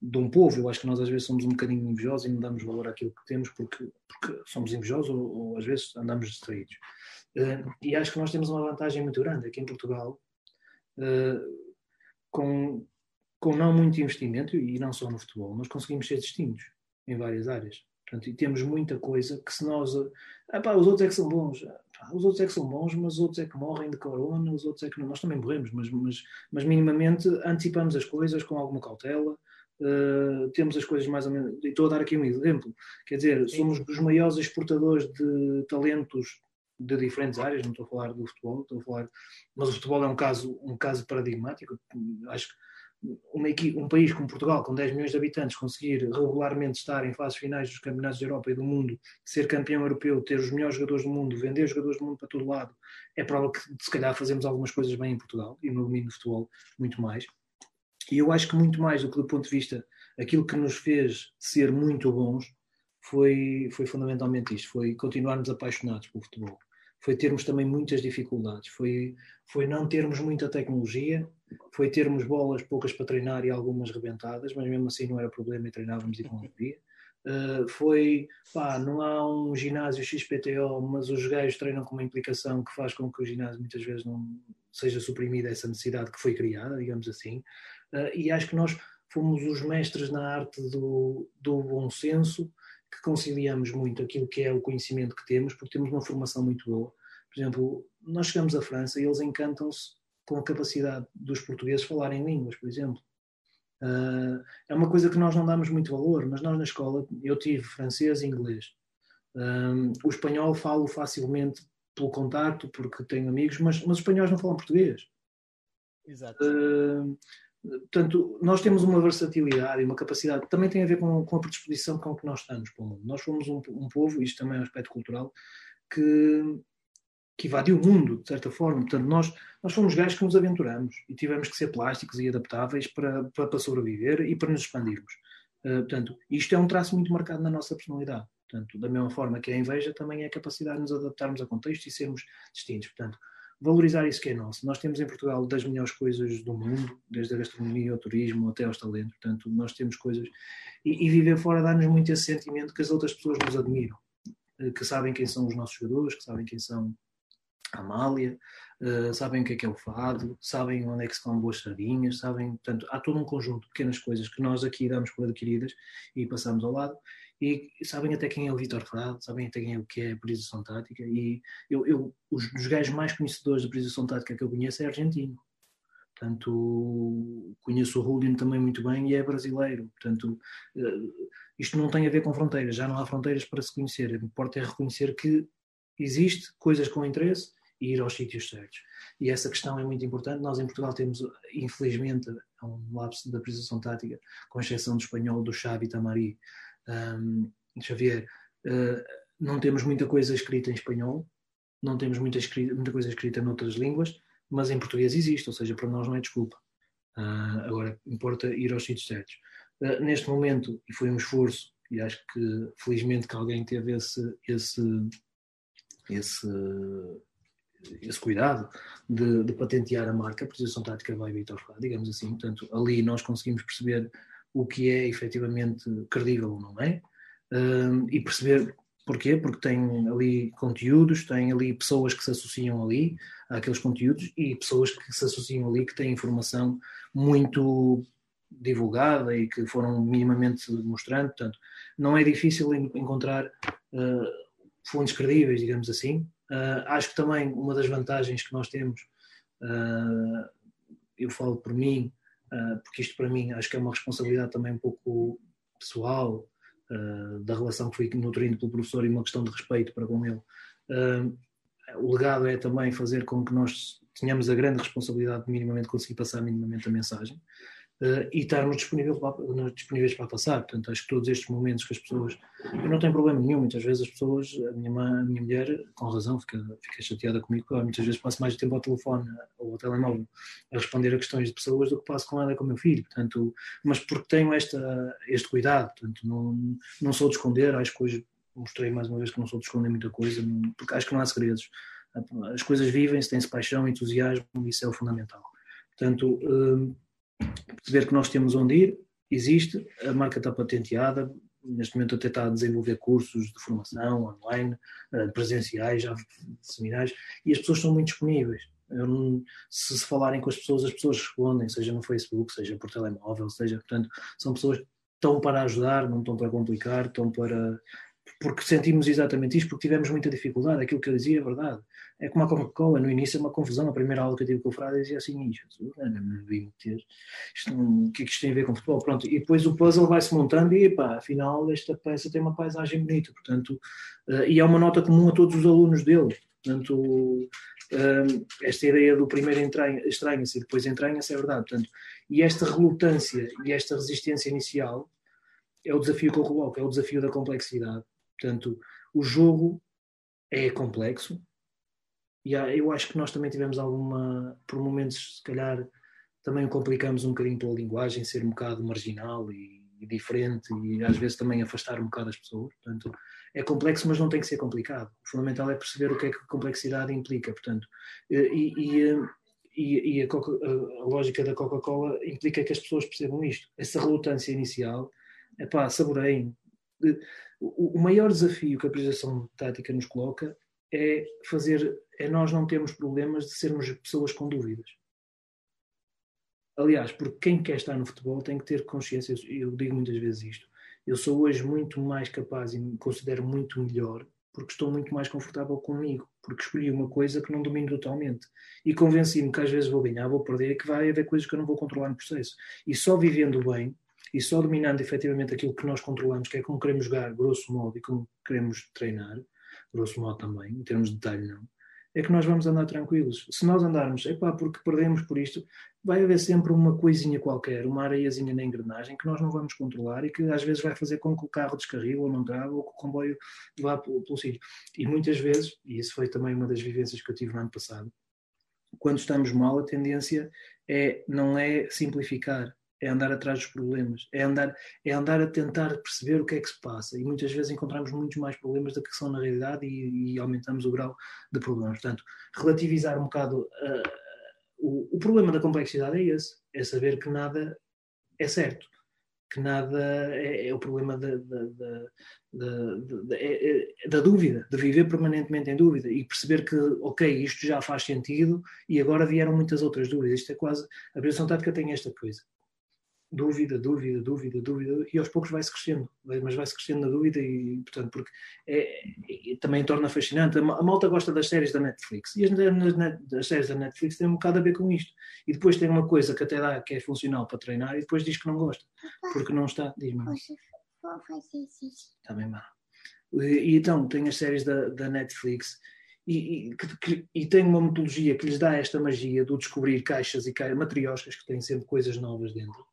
de um povo. Eu acho que nós às vezes somos um bocadinho invejosos e não damos valor àquilo que temos porque, porque somos invejosos ou, ou às vezes andamos distraídos. Uh, e acho que nós temos uma vantagem muito grande aqui em Portugal, uh, com, com não muito investimento, e não só no futebol, nós conseguimos ser distintos em várias áreas. Portanto, e temos muita coisa que se nós. Ah, pá, os outros é que são bons. Ah, os outros é que são bons, mas os outros é que morrem de corona, os outros é que não. Nós também morremos, mas, mas, mas minimamente antecipamos as coisas com alguma cautela. Uh, temos as coisas mais ou menos. E estou a dar aqui um exemplo. Quer dizer, somos os maiores exportadores de talentos de diferentes áreas, não estou a falar do futebol, estou a falar. Mas o futebol é um caso, um caso paradigmático. Acho que uma um país como Portugal, com 10 milhões de habitantes, conseguir regularmente estar em fases finais dos campeonatos da Europa e do mundo, ser campeão europeu, ter os melhores jogadores do mundo, vender jogadores do mundo para todo lado, é prova que se calhar fazemos algumas coisas bem em Portugal e no domínio do futebol muito mais. E eu acho que muito mais do que do ponto de vista aquilo que nos fez ser muito bons foi, foi fundamentalmente isto, foi continuarmos apaixonados pelo futebol. Foi termos também muitas dificuldades, foi, foi não termos muita tecnologia, foi termos bolas poucas para treinar e algumas rebentadas, mas mesmo assim não era problema e treinávamos e não havia. Uh, foi, pá, não há um ginásio XPTO, mas os gajos treinam com uma implicação que faz com que o ginásio muitas vezes não seja suprimida essa necessidade que foi criada, digamos assim. Uh, e acho que nós fomos os mestres na arte do, do bom senso, que conciliamos muito aquilo que é o conhecimento que temos, porque temos uma formação muito boa. Por exemplo, nós chegamos à França e eles encantam-se com a capacidade dos portugueses falarem línguas, por exemplo. Uh, é uma coisa que nós não damos muito valor, mas nós na escola, eu tive francês e inglês. Um, o espanhol falo facilmente pelo contacto, porque tenho amigos, mas, mas os espanhóis não falam português. Exato. Uh, portanto, nós temos uma versatilidade e uma capacidade, também tem a ver com, com a predisposição com que nós estamos para o mundo. Nós fomos um, um povo, isto também é um aspecto cultural, que, que invadiu o mundo, de certa forma. Portanto, nós, nós fomos gajos que nos aventuramos e tivemos que ser plásticos e adaptáveis para, para, para sobreviver e para nos expandirmos. Uh, portanto, isto é um traço muito marcado na nossa personalidade. Portanto, da mesma forma que a inveja também é a capacidade de nos adaptarmos a contexto e sermos distintos. Portanto, valorizar isso que é nosso. Nós temos em Portugal das melhores coisas do mundo, desde a gastronomia ao turismo até aos talentos. Portanto, nós temos coisas. E, e viver fora dá-nos muito esse sentimento que as outras pessoas nos admiram, eh, que sabem quem são os nossos jogadores, que sabem quem são Amália, uh, sabem o que é que é o fado, sabem onde é que se comem boas sardinhas, sabem. Portanto, há todo um conjunto de pequenas coisas que nós aqui damos por adquiridas e passamos ao lado e sabem até quem é o Vitor Frado, sabem até quem é o que é a posição tática e eu, eu os dos gajos mais conhecedores da posição tática que eu conheço é argentino. Portanto, conheço o Julian também muito bem e é brasileiro. Portanto, eh, isto não tem a ver com fronteiras, já não há fronteiras para se conhecer. O que importa é reconhecer que existe coisas com interesse e ir aos sítios certos. E essa questão é muito importante. Nós em Portugal temos, infelizmente, um lapso da priorização tática, com exceção do espanhol, do Xavi Tamari, um, Xavier, uh, não temos muita coisa escrita em espanhol, não temos muita, escrita, muita coisa escrita noutras línguas, mas em português existe, ou seja, para nós não é desculpa. Uh, agora, importa ir aos sítios certos. Uh, neste momento, e foi um esforço, e acho que felizmente que alguém teve esse, esse, esse, esse cuidado de, de patentear a marca, a posição tática vai Vitor digamos assim. Portanto, ali nós conseguimos perceber o que é efetivamente credível ou não é, um, e perceber porquê, porque tem ali conteúdos, tem ali pessoas que se associam ali àqueles conteúdos e pessoas que se associam ali que têm informação muito divulgada e que foram minimamente mostrando, portanto, não é difícil encontrar uh, fontes credíveis, digamos assim. Uh, acho que também uma das vantagens que nós temos, uh, eu falo por mim, uh, porque isto para mim acho que é uma responsabilidade também um pouco pessoal, da relação que fui nutrindo pelo professor e uma questão de respeito para com ele. O legado é também fazer com que nós tenhamos a grande responsabilidade de minimamente conseguir passar minimamente a mensagem uh, e estarmos disponíveis para, disponíveis para passar. Portanto, acho que todos estes momentos que as pessoas. Eu não tenho problema nenhum, muitas vezes as pessoas, a minha, mãe, a minha mulher, com razão, fica, fica chateada comigo, muitas vezes passo mais tempo ao telefone ou ao telemóvel a responder a questões de pessoas do que passo com ela e com o meu filho. Portanto, mas porque tenho esta, este cuidado, portanto, não, não sou de esconder, acho que hoje mostrei mais uma vez que não sou de esconder muita coisa, porque acho que não há segredos. As coisas vivem-se, tem-se paixão, entusiasmo, isso é o fundamental. Portanto, hum, perceber que nós temos onde ir, existe, a marca está patenteada, neste momento até está a desenvolver cursos de formação online, eh, presenciais, já seminários, e as pessoas são muito disponíveis. Não, se se falarem com as pessoas, as pessoas respondem, seja no Facebook, seja por telemóvel, seja, portanto, são pessoas que estão para ajudar, não estão para complicar, estão para porque sentimos exatamente isto, porque tivemos muita dificuldade. Aquilo que eu dizia é verdade. É como a Coca-Cola, no início é uma confusão. A primeira aula que eu tive com o Frade dizia assim: isto, o que é que isto tem a ver com futebol? Pronto, e depois o puzzle vai-se montando e, pá, afinal, esta peça tem uma paisagem bonita. Portanto, uh, e é uma nota comum a todos os alunos dele. Portanto, uh, esta ideia do primeiro estranha-se e depois entranha-se é verdade. Portanto, e esta relutância e esta resistência inicial é o desafio que eu coloco, é o desafio da complexidade. Portanto, o jogo é complexo e eu acho que nós também tivemos alguma, por momentos, se calhar, também complicamos um bocadinho pela linguagem, ser um bocado marginal e e diferente e às vezes também afastar um bocado as pessoas. Portanto, é complexo, mas não tem que ser complicado. O fundamental é perceber o que é que a complexidade implica. Portanto, e, e, e, e a, a, lógica da Coca-Cola implica que as pessoas percebam isto. Essa relutância inicial, é pá, saboreiem. O, o maior desafio que a priorização tática nos coloca é fazer, é nós não termos problemas de sermos pessoas com dúvidas. Aliás, porque quem quer estar no futebol tem que ter consciência, eu digo muitas vezes isto, eu sou hoje muito mais capaz e me considero muito melhor porque estou muito mais confortável comigo, porque escolhi uma coisa que não domino totalmente. E convenci-me que às vezes vou ganhar, vou perder, que vai haver coisas que eu não vou controlar no processo. E só vivendo bem, e só dominando efetivamente aquilo que nós controlamos, que é como queremos jogar, grosso modo, e como queremos treinar, grosso modo também, em termos de detalhe não, é que nós vamos andar tranquilos. Se nós andarmos, epá, porque perdemos por isto, vai haver sempre uma coisinha qualquer, uma areiazinha na engrenagem que nós não vamos controlar e que às vezes vai fazer com que o carro descarrile ou não traga ou que o comboio vá pelo sítio. E muitas vezes, e isso foi também uma das vivências que eu tive no ano passado, quando estamos mal, a tendência é não é simplificar, é andar atrás dos problemas, é andar, é andar a tentar perceber o que é que se passa. E muitas vezes encontramos muitos mais problemas do que são na realidade e, e aumentamos o grau de problemas. Portanto, relativizar um bocado. Uh, o, o, problema da complexidade é esse: é saber que nada é certo. Que nada é, é o problema da, da, da, é, é, da, dúvida, de viver permanentemente em dúvida e perceber que, ok, isto já faz sentido e agora vieram muitas outras dúvidas. Isto é quase. A aplicação tática tem esta coisa dúvida, dúvida, dúvida, dúvida, e aos poucos vai-se crescendo, mas vai-se crescendo na dúvida e, portanto, porque é, também torna fascinante. A malta gosta das séries da Netflix e as, as, séries da Netflix têm um bocado a ver com isto. E depois tem uma coisa que até dá, que é funcional para treinar e depois diz que não gosta, porque não está. Diz-me. Está bem, má. E, então, tem as séries da, da Netflix e, e, que, e, tem uma metodologia que lhes dá esta magia do descobrir caixas e caixas, matrioscas que têm sempre coisas novas dentro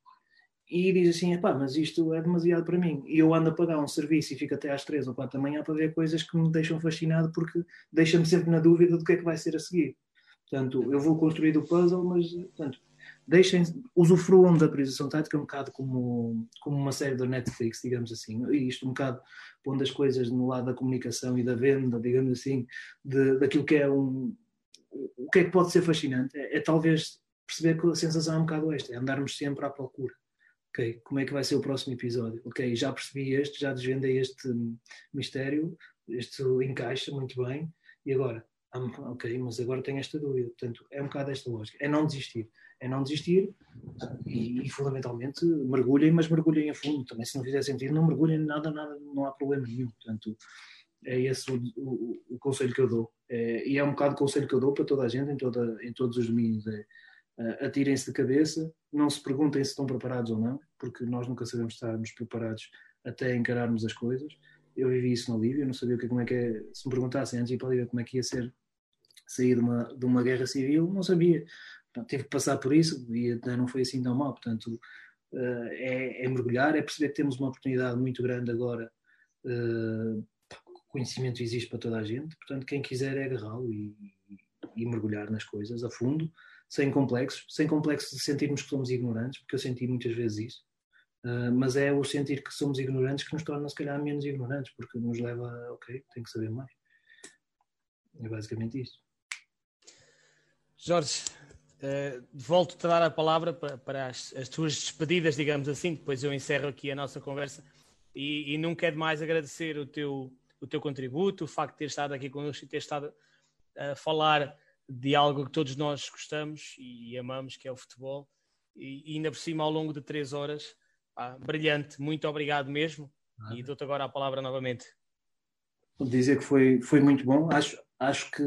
e diz assim, pá, mas isto é demasiado para mim. E eu ando a pagar um serviço e fico até às 3 ou 4 da manhã para ver coisas que me deixam fascinado porque deixa-me sempre na dúvida do que é que vai ser a seguir. Portanto, eu vou construir o puzzle, mas, portanto, deixem, usufruam da priorização tática um bocado como, como uma série da Netflix, digamos assim, e isto um bocado pondo as coisas no lado da comunicação e da venda, digamos assim, de, daquilo que é um, o que é que pode ser fascinante, é, é talvez perceber que a sensação é um bocado esta, é andarmos sempre à procura ok, como é que vai ser o próximo episódio? Ok, já percebi este, já desvendei este mistério, este encaixa muito bem, e agora? Ok, mas agora tenho esta dúvida. Portanto, é um bocado esta lógica. É não desistir. É não desistir e, e fundamentalmente, mergulhem, mas mergulhem a fundo. Também, se não fizer sentido, não mergulhem nada, nada, não há problema nenhum. Portanto, é esse o, o, o conselho que eu dou. É, e é um bocado o conselho que eu dou para toda a gente em, toda, em todos os domínios. É, uh, atirem-se de cabeça, não se perguntem se estão preparados ou não, porque nós nunca sabemos estarmos preparados até encararmos as coisas. Eu vivi isso na Líbia, não sabia como é que é, se me perguntassem antes de ir para a Líbia como é que ia ser sair de uma, de uma guerra civil, não sabia. Portanto, tive que passar por isso e até não foi assim tão mal. Portanto, uh, é, é, mergulhar, é perceber que temos uma oportunidade muito grande agora. Uh, conhecimento existe para toda a gente, portanto, quem quiser é agarrá-lo e, e mergulhar nas coisas a fundo sem complexos, sem complexos de sentirmos que somos ignorantes, porque eu senti muitas vezes isso, uh, mas é o sentir que somos ignorantes que nos torna, se calhar, menos ignorantes, porque nos leva a, ok, tenho que saber mais. É basicamente isso. Jorge, uh, volto-te a dar a palavra para, para as, as, tuas despedidas, digamos assim, depois eu encerro aqui a nossa conversa e, e não quero mais agradecer o teu, o teu contributo, o facto de ter estado aqui connosco e ter estado a falar de algo que todos nós gostamos e amamos, que é o futebol, e, e ainda por cima ao longo de três horas. Ah, brilhante, muito obrigado mesmo. E dou-te agora a palavra novamente. Vou dizer que foi, foi muito bom. Acho, acho que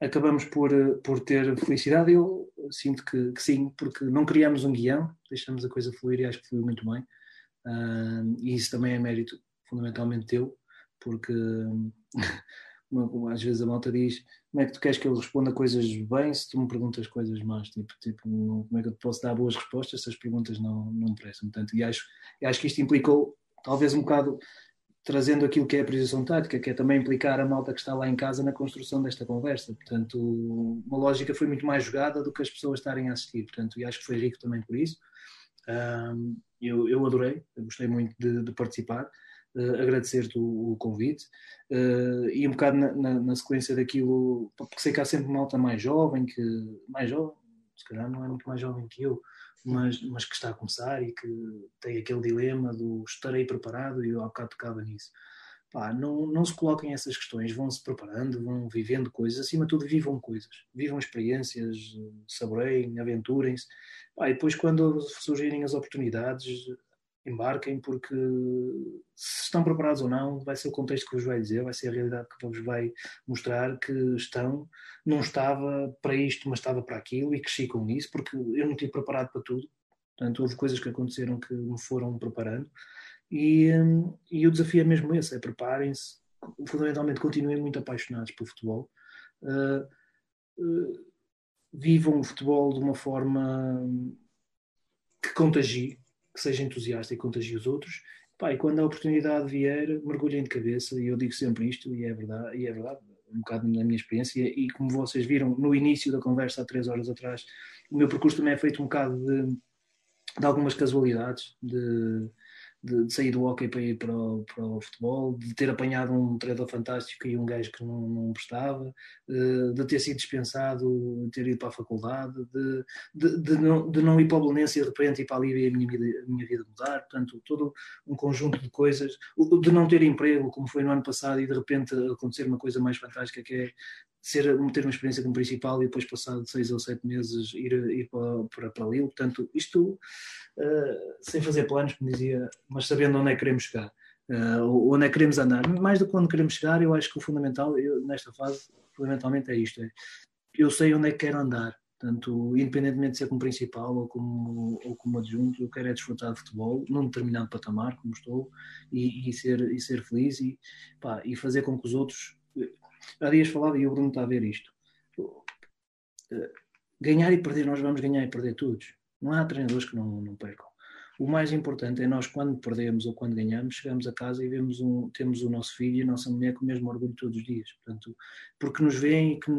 acabamos por, por ter felicidade. Eu sinto que, que sim, porque não criamos um guião, deixamos a coisa fluir e acho que fluiu muito bem. Uh, e isso também é mérito fundamentalmente teu, porque como às vezes a malta diz, como é que tu queres que eu responda coisas bem se tu me perguntas coisas más? Tipo, tipo como é que eu te posso dar boas respostas se as perguntas não, não me prestam? Portanto, e acho, e acho que isto implicou, talvez um bocado, trazendo aquilo que é a priorização tática, que é também implicar a malta que está lá em casa na construção desta conversa. Portanto, uma lógica foi muito mais jogada do que as pessoas estarem a assistir. Portanto, e acho que foi rico também por isso. Um, eu, eu adorei, gostei muito de, de participar. Uh, agradecer-te o, o, convite uh, e um bocado na, na, na, sequência daquilo, porque sei que há sempre malta mais jovem, que mais jovem, se calhar não é muito mais jovem que eu, mas, mas que está a começar e que tem aquele dilema do estarei preparado e eu há bocado tocava nisso. Pá, não, não se coloquem essas questões, vão se preparando, vão vivendo coisas, acima de tudo vivam coisas, vivam experiências, saboreiem, aventurem-se, e depois quando surgirem as oportunidades, embarquem, porque se estão preparados ou não, vai ser o contexto que vos vai dizer, vai ser a realidade que vos vai mostrar que estão. Não estava para isto, mas estava para aquilo e cresci com isso, porque eu não estive preparado para tudo. Portanto, houve coisas que aconteceram que me foram preparando. E, hum, e o desafio é mesmo esse: é preparem-se, fundamentalmente continuem muito apaixonados pelo futebol. Uh, uh, vivam o futebol de uma forma que contagie, que seja entusiasta e contagie os outros. Pá, e quando a oportunidade vier, mergulhem de cabeça, e eu digo sempre isto, e é verdade, e é verdade um bocado na minha experiência, e como vocês viram no início da conversa há três horas atrás, o meu percurso também é feito um bocado de, de algumas casualidades, de, de, de, sair do hockey para ir para o, para o, futebol, de ter apanhado um treinador fantástico e um gajo que não, não prestava, de, de, ter sido dispensado, de ter ido para a faculdade, de, de, não, de não ir para o Belenense e de repente ir para a Líbia e a minha vida, a minha vida mudar. Portanto, todo um conjunto de coisas, de não ter emprego, como foi no ano passado, e de repente acontecer uma coisa mais fantástica que é ser, ter uma experiência como principal e depois, passado seis ou sete meses, ir, ir para, para, para Lille. Portanto, isto uh, sem fazer planos, como dizia, mas sabendo onde é que queremos chegar, uh, onde é que queremos andar. Mais do que onde queremos chegar, eu acho que o fundamental, eu, nesta fase, fundamentalmente é isto: é, eu sei onde é que quero andar. Portanto, independentemente de ser como principal ou como, ou como adjunto, eu quero é desfrutar de futebol num determinado patamar, como estou, e, e ser, e ser feliz e, pá, e fazer com que os outros Há dias falava e o Bruno está a ver isto. Ganhar e perder, nós vamos ganhar e perder todos. Não há treinadores que não, não percam. O mais importante é nós, quando perdemos ou quando ganhamos, chegamos a casa e vemos um, temos o nosso filho e a nossa mulher com o mesmo orgulho todos os dias. Portanto, porque nos veem e que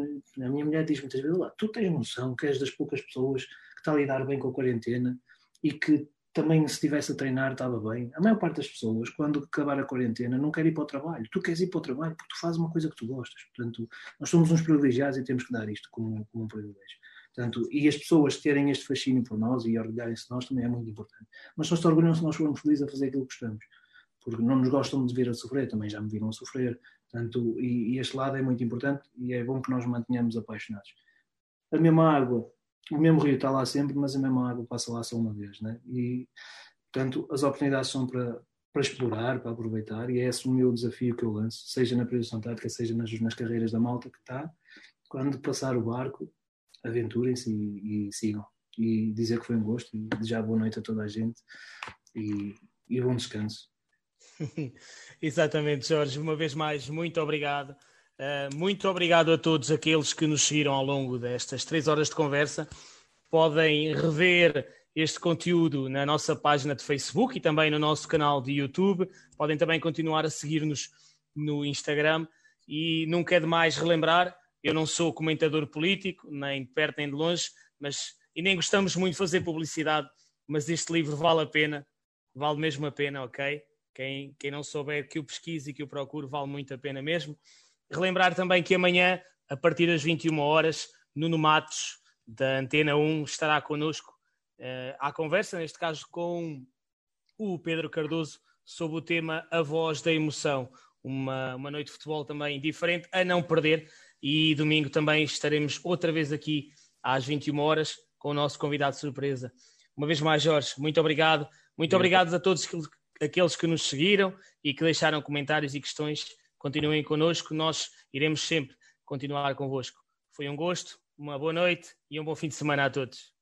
a minha mulher diz muitas vezes: tu tens noção que és das poucas pessoas que está a lidar bem com a quarentena e que também se estivesse a treinar estava bem. A maior parte das pessoas, quando acabar a quarentena, não quer ir para o trabalho. Tu queres ir para o trabalho porque tu fazes uma coisa que tu gostas. Portanto, nós somos uns privilegiados e temos que dar isto como, como um privilégio. Portanto, e as pessoas terem este fascínio por nós e orgulharem-se de nós também é muito importante. Mas só se orgulham se nós formos felizes a fazer aquilo que gostamos. Porque não nos gostam de ver a sofrer, também já me viram a sofrer. Portanto, e, e este lado é muito importante e é bom que nós mantenhamos apaixonados. A mesma água o mesmo rio está lá sempre, mas a mesma água passa lá só uma vez, né? E, portanto, as oportunidades são para, para explorar, para aproveitar, e é esse o meu desafio que eu lanço, seja na Priorização Tática, seja nas, nas carreiras da malta que está, quando passar o barco, aventurem-se e, e, sigam. E dizer que foi um gosto, e desejar boa noite a toda a gente, e, e bom descanso. Exatamente, Jorge. Uma vez mais, muito obrigado. Uh, muito obrigado a todos aqueles que nos seguiram ao longo destas três horas de conversa. Podem rever este conteúdo na nossa página de Facebook e também no nosso canal de YouTube. Podem também continuar a seguir-nos no Instagram. E nunca é demais relembrar: eu não sou comentador político, nem de perto nem de longe, mas e nem gostamos muito de fazer publicidade, mas este livro vale a pena, vale mesmo a pena, ok? Quem, quem não souber que o pesquise e que o procure, vale muito a pena mesmo. Relembrar também que amanhã, a partir das 21 horas, Nuno Matos, da Antena 1, estará connosco uh, à conversa, neste caso com o Pedro Cardoso, sobre o tema A Voz da Emoção. Uma, uma noite de futebol também diferente, a não perder. E domingo também estaremos outra vez aqui às 21 horas com o nosso convidado de surpresa. Uma vez mais, Jorge, muito obrigado. Muito obrigado a todos aqueles que nos seguiram e que deixaram comentários e questões continuem connosco, nós iremos sempre continuar convosco. Foi um gosto, uma boa noite e um bom fim de semana a todos.